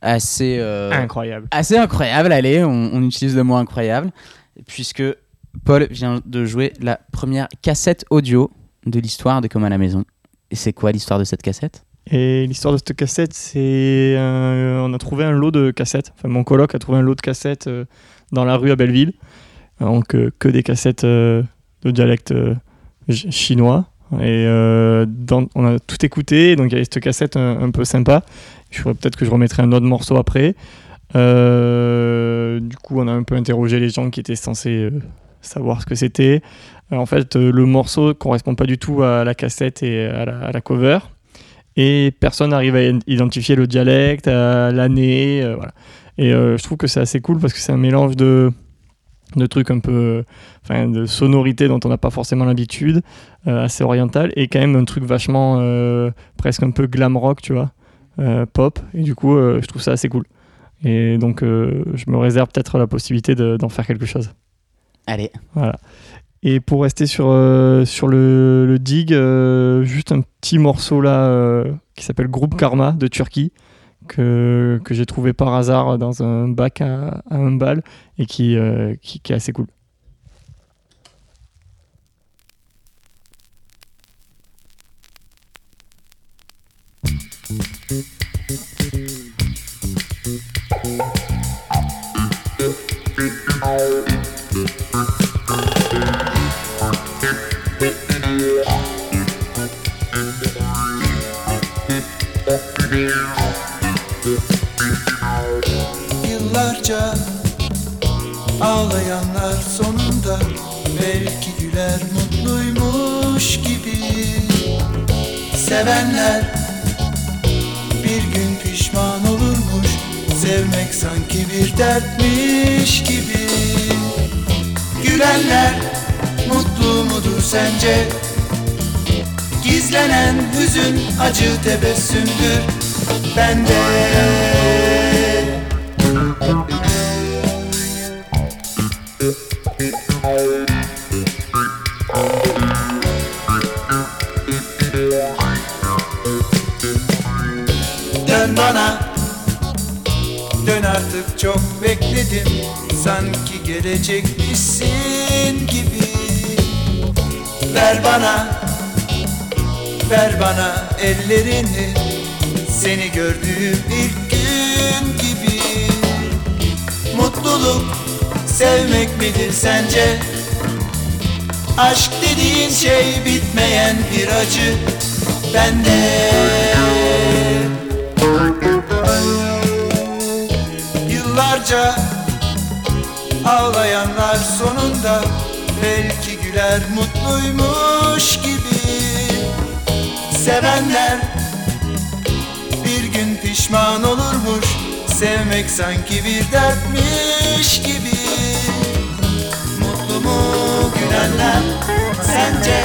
assez. euh, Incroyable. assez incroyable, allez, on, on utilise le mot incroyable, puisque Paul vient de jouer la première cassette audio de l'histoire de Comme à la maison. Et c'est quoi l'histoire de cette cassette? Et l'histoire de cette cassette, c'est. on a trouvé un lot de cassettes. Enfin, mon coloc a trouvé un lot de cassettes euh, dans la rue à Belleville. Donc, que des cassettes de dialecte ch- chinois. Et euh, on a tout écouté. Donc, il y avait cette cassette un, un peu sympa. Je ferais peut-être que je remettrai un autre morceau après. Euh, du coup, on a un peu interrogé les gens qui étaient censés euh, savoir ce que c'était. Euh, en fait, euh, le morceau correspond pas du tout à la cassette et à la, cover et personne n'arrive à identifier le dialecte, l'année, euh. Et euh, je trouve que c'est assez cool parce que c'est un mélange de, de trucs un peu, enfin, de sonorités dont on n'a pas forcément l'habitude, euh, assez oriental, et quand même un truc vachement, euh, presque un peu glam rock, tu vois, euh, pop. Et du coup, je trouve ça assez cool. Et donc, je me réserve peut-être la possibilité de- d'en faire quelque chose. Allez, Voilà. Et pour rester sur, sur le, le dig, juste un petit morceau là qui s'appelle Groupe Karma de Turquie, que, j'ai trouvé par hasard dans un bac à, à un bal et qui, euh, qui, qui est assez cool. Yıllarca ağlayanlar sonunda belki güler mutluymuş gibi. Sevenler bir gün pişman olurmuş Sevmek sanki bir dertmiş gibi. Gülenler mutlu mudur sence? Gizlenen hüzün acı tebessümdür bende Dön bana. Dön artık çok bekledim. Sanki gelecekmişsin gibi. Ver bana. Ver bana ellerini. Seni gördüğüm ilk gün gibi. Mutluluk sevmek midir sence? Aşk dediğin şey bitmeyen bir acı bende. Yıllarca ağlayanlar sonunda belki güler mutluymuş gibi. Sevenler bir gün pişman olurmuş Sevmek sanki bir dertmiş gibi Mutlu mu gülenler sence?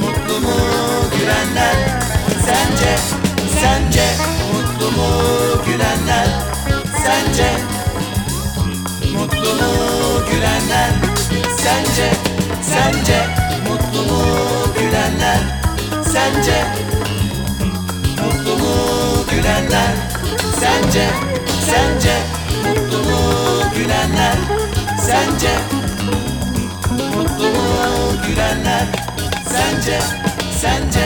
Mutlu mu gülenler sence? Sence mutlu mu gülenler sence? Mutlu mu gülenler sence? Sence mutlu mu gülenler sence? Mutlu mu gülenler sence? Sence mutlu mu gülenler sence? Mutlu mu gülenler sence? Sence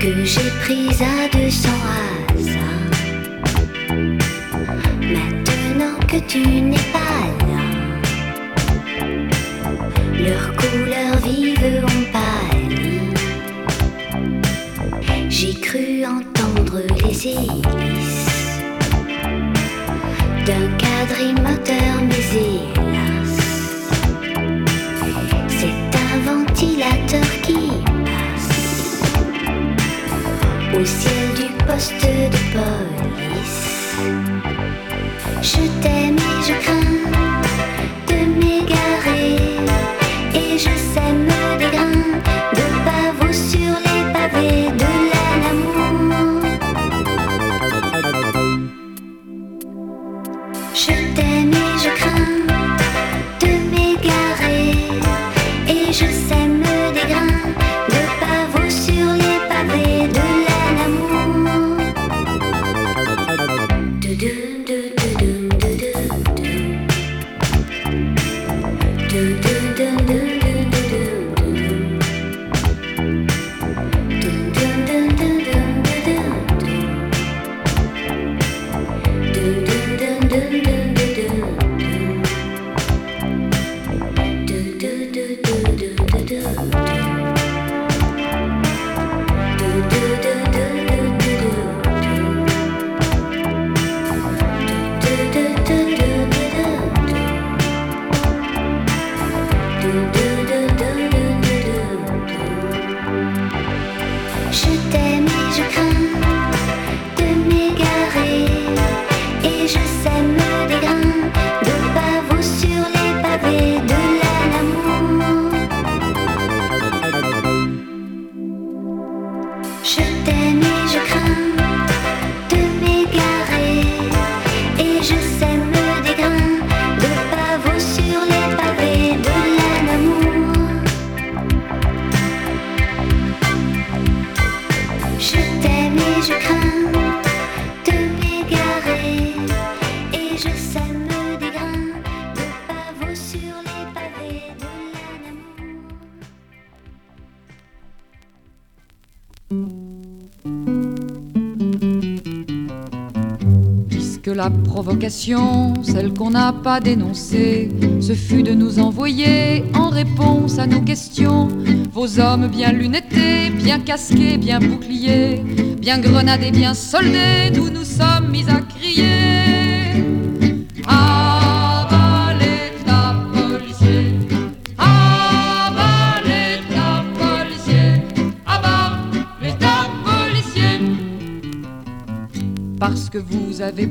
que j'ai prise à 200 hasards. Maintenant que tu n'es pas là, leurs couleurs vives ont pâli. J'ai cru entendre les hélices d'un cadre immoteur, Au ciel du poste de police, je t'aime. Celle qu'on n'a pas dénoncée, ce fut de nous envoyer en réponse à nos questions. Vos hommes bien lunettés, bien casqués, bien boucliers, bien grenadés, bien soldés, nous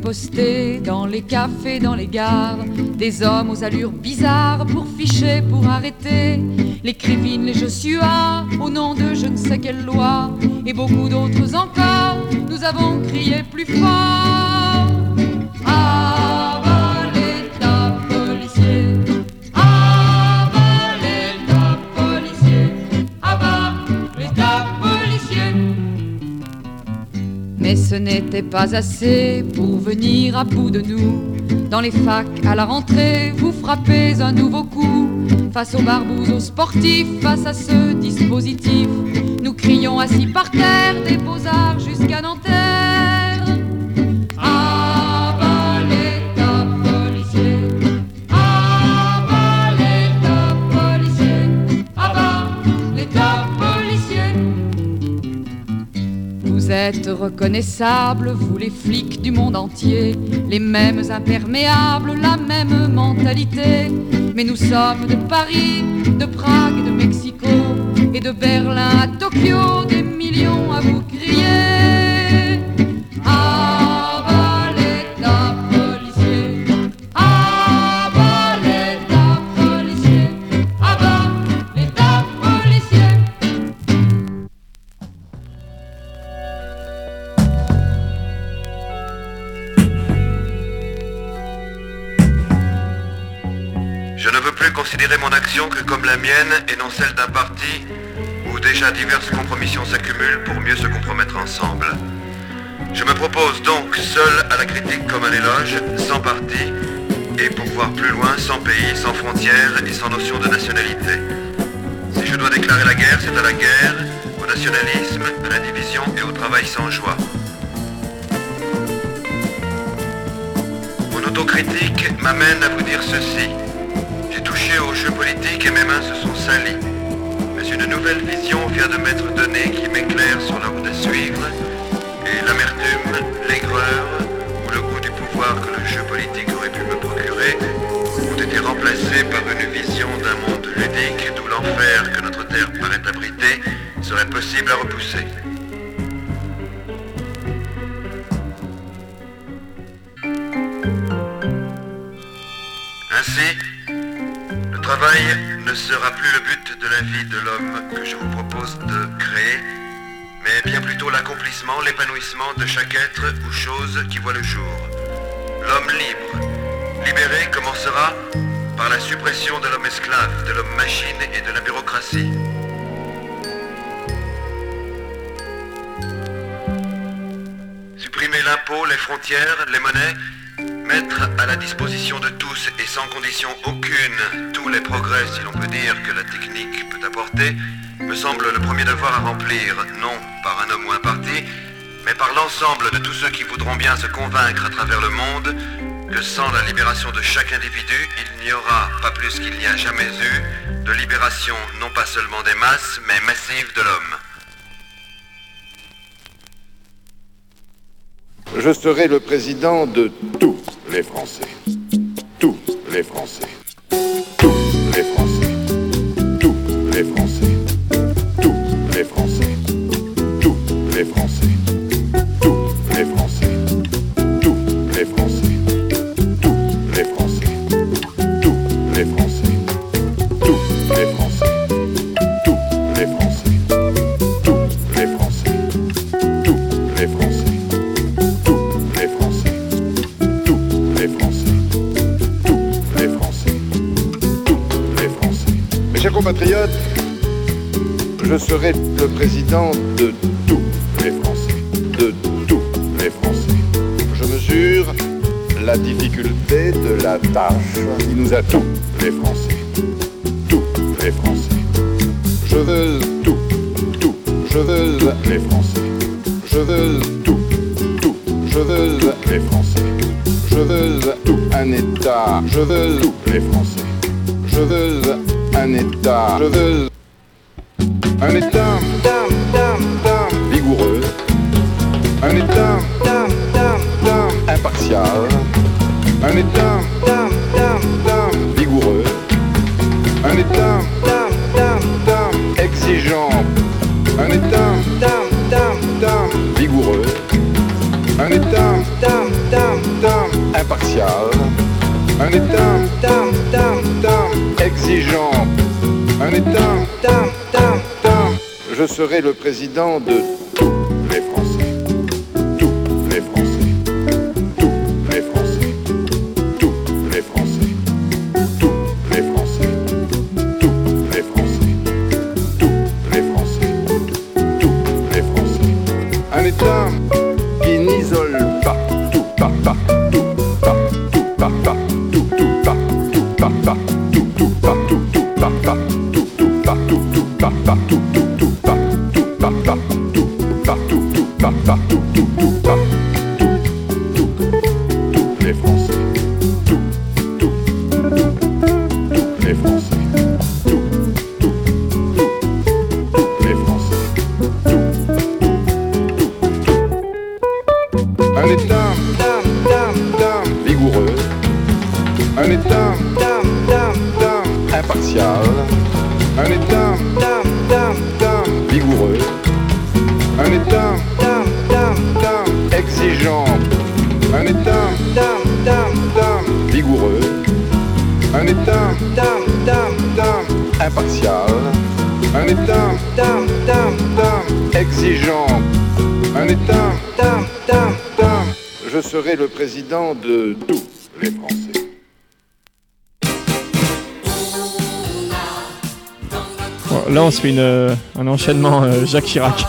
posté dans les cafés, dans les gares, des hommes aux allures bizarres pour ficher, pour arrêter les crivines, les Joshua, au nom de je ne sais quelle loi, et beaucoup d'autres encore, nous avons crié plus fort. Pas assez pour venir à bout de nous. Dans les facs, à la rentrée, vous frappez un nouveau coup. Face aux barbous, aux sportifs, face à ce dispositif, nous crions assis par terre des beaux-arts reconnaissables, vous les flics du monde entier, les mêmes imperméables, la même mentalité. Mais nous sommes de Paris, de Prague, de Mexico et de Berlin à Tokyo, des millions devoir à remplir, non par un homme ou un parti, mais par l'ensemble de tous ceux qui voudront bien se convaincre à travers le monde que sans la libération de chaque individu, il n'y aura, pas plus qu'il n'y a jamais eu, de libération non pas seulement des masses, mais massive de l'homme. Je serai le président de tous les Français. dumb. se fait une, euh, un enchaînement euh, Jacques Chirac.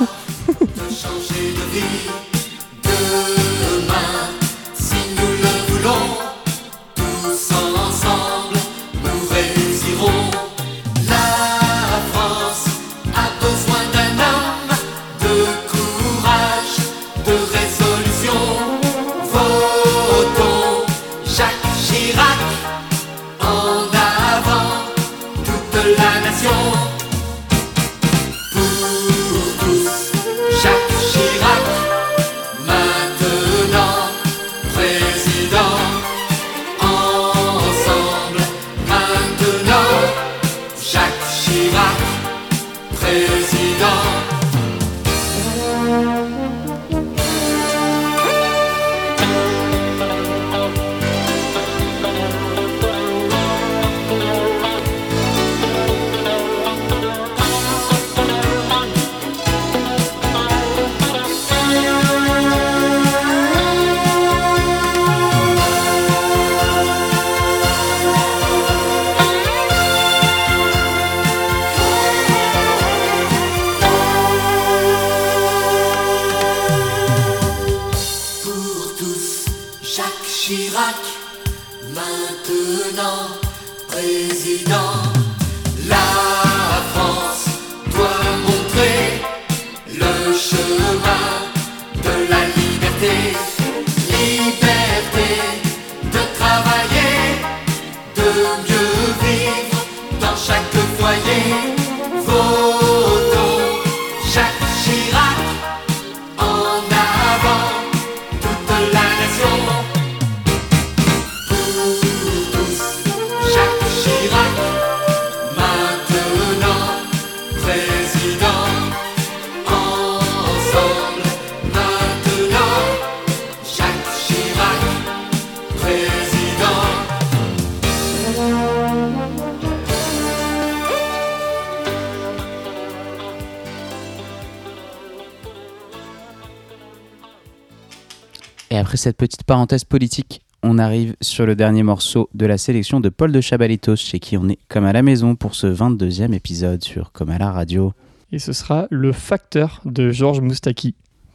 parenthèse politique, on arrive sur le dernier morceau de la sélection de Paul de Chabalitos, chez qui on est comme à la maison pour ce 22e épisode sur Comme à la radio. Et ce sera Le Facteur de Georges Moustaki,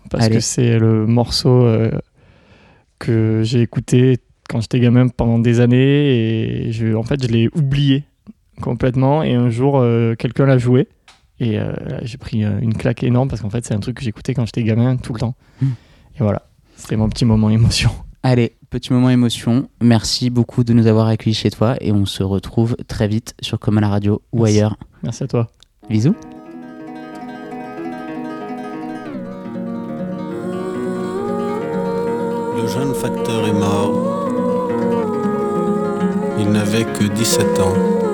parce que c'est le morceau euh, que j'ai écouté quand j'étais gamin pendant des années, et je, en fait je l'ai oublié complètement, et un jour euh, quelqu'un l'a joué, et euh, j'ai pris une claque énorme, parce qu'en fait c'est un truc que j'écoutais quand j'étais gamin tout le temps. Hmm. Et voilà, c'était mon petit moment émotion. Allez, petit moment émotion. Merci beaucoup de nous avoir accueillis chez toi et on se retrouve très vite sur Comme à la radio ou Merci. ailleurs. Merci à toi. Bisous. Le jeune facteur est mort. Il n'avait que 17 ans.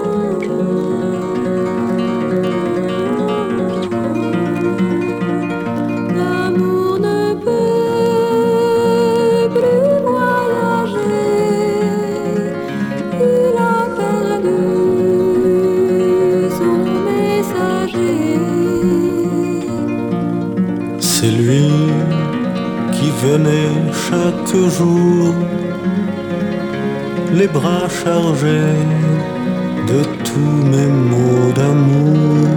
Jour, les bras chargés de tous mes mots d'amour.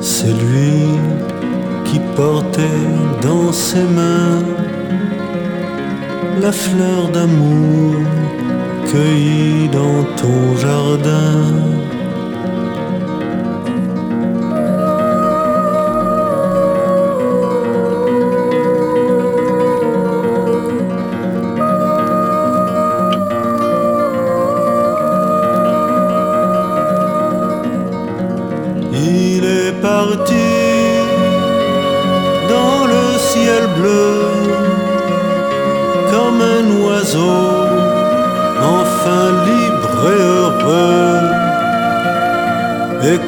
C'est lui qui portait dans ses mains la fleur d'amour cueillie dans ton jardin.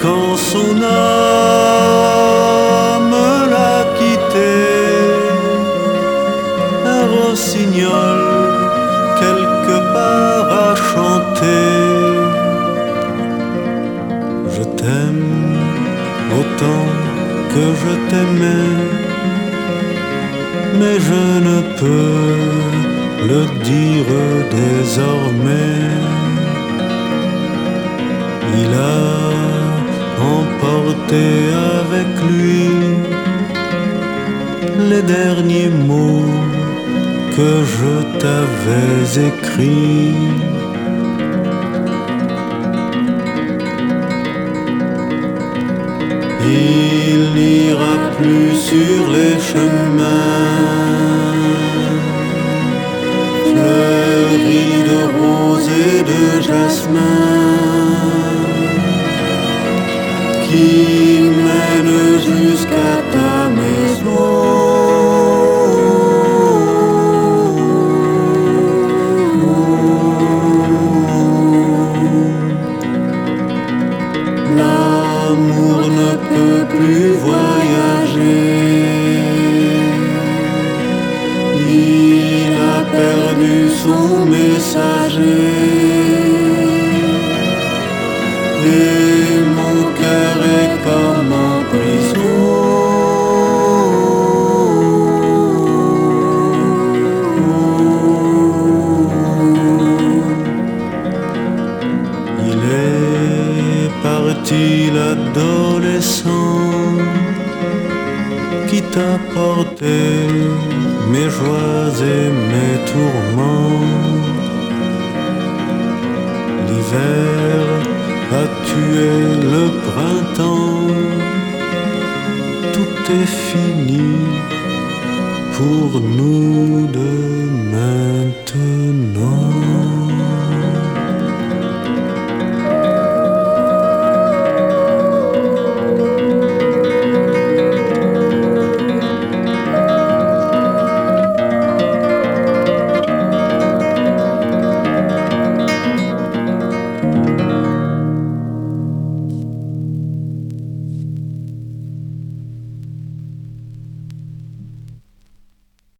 Quand son âme l'a quitté, un rossignol quelque part a chanté. Je t'aime autant que je t'aimais, mais je ne peux le dire désormais. Il a emporté avec lui les derniers mots que je t'avais écrits. Il n'ira plus sur les chemins fleuris de roses et de jasmin qui mènent jusqu'à mes joies et mes tourments. L'hiver a tué le printemps, tout est fini pour nous de maintenant.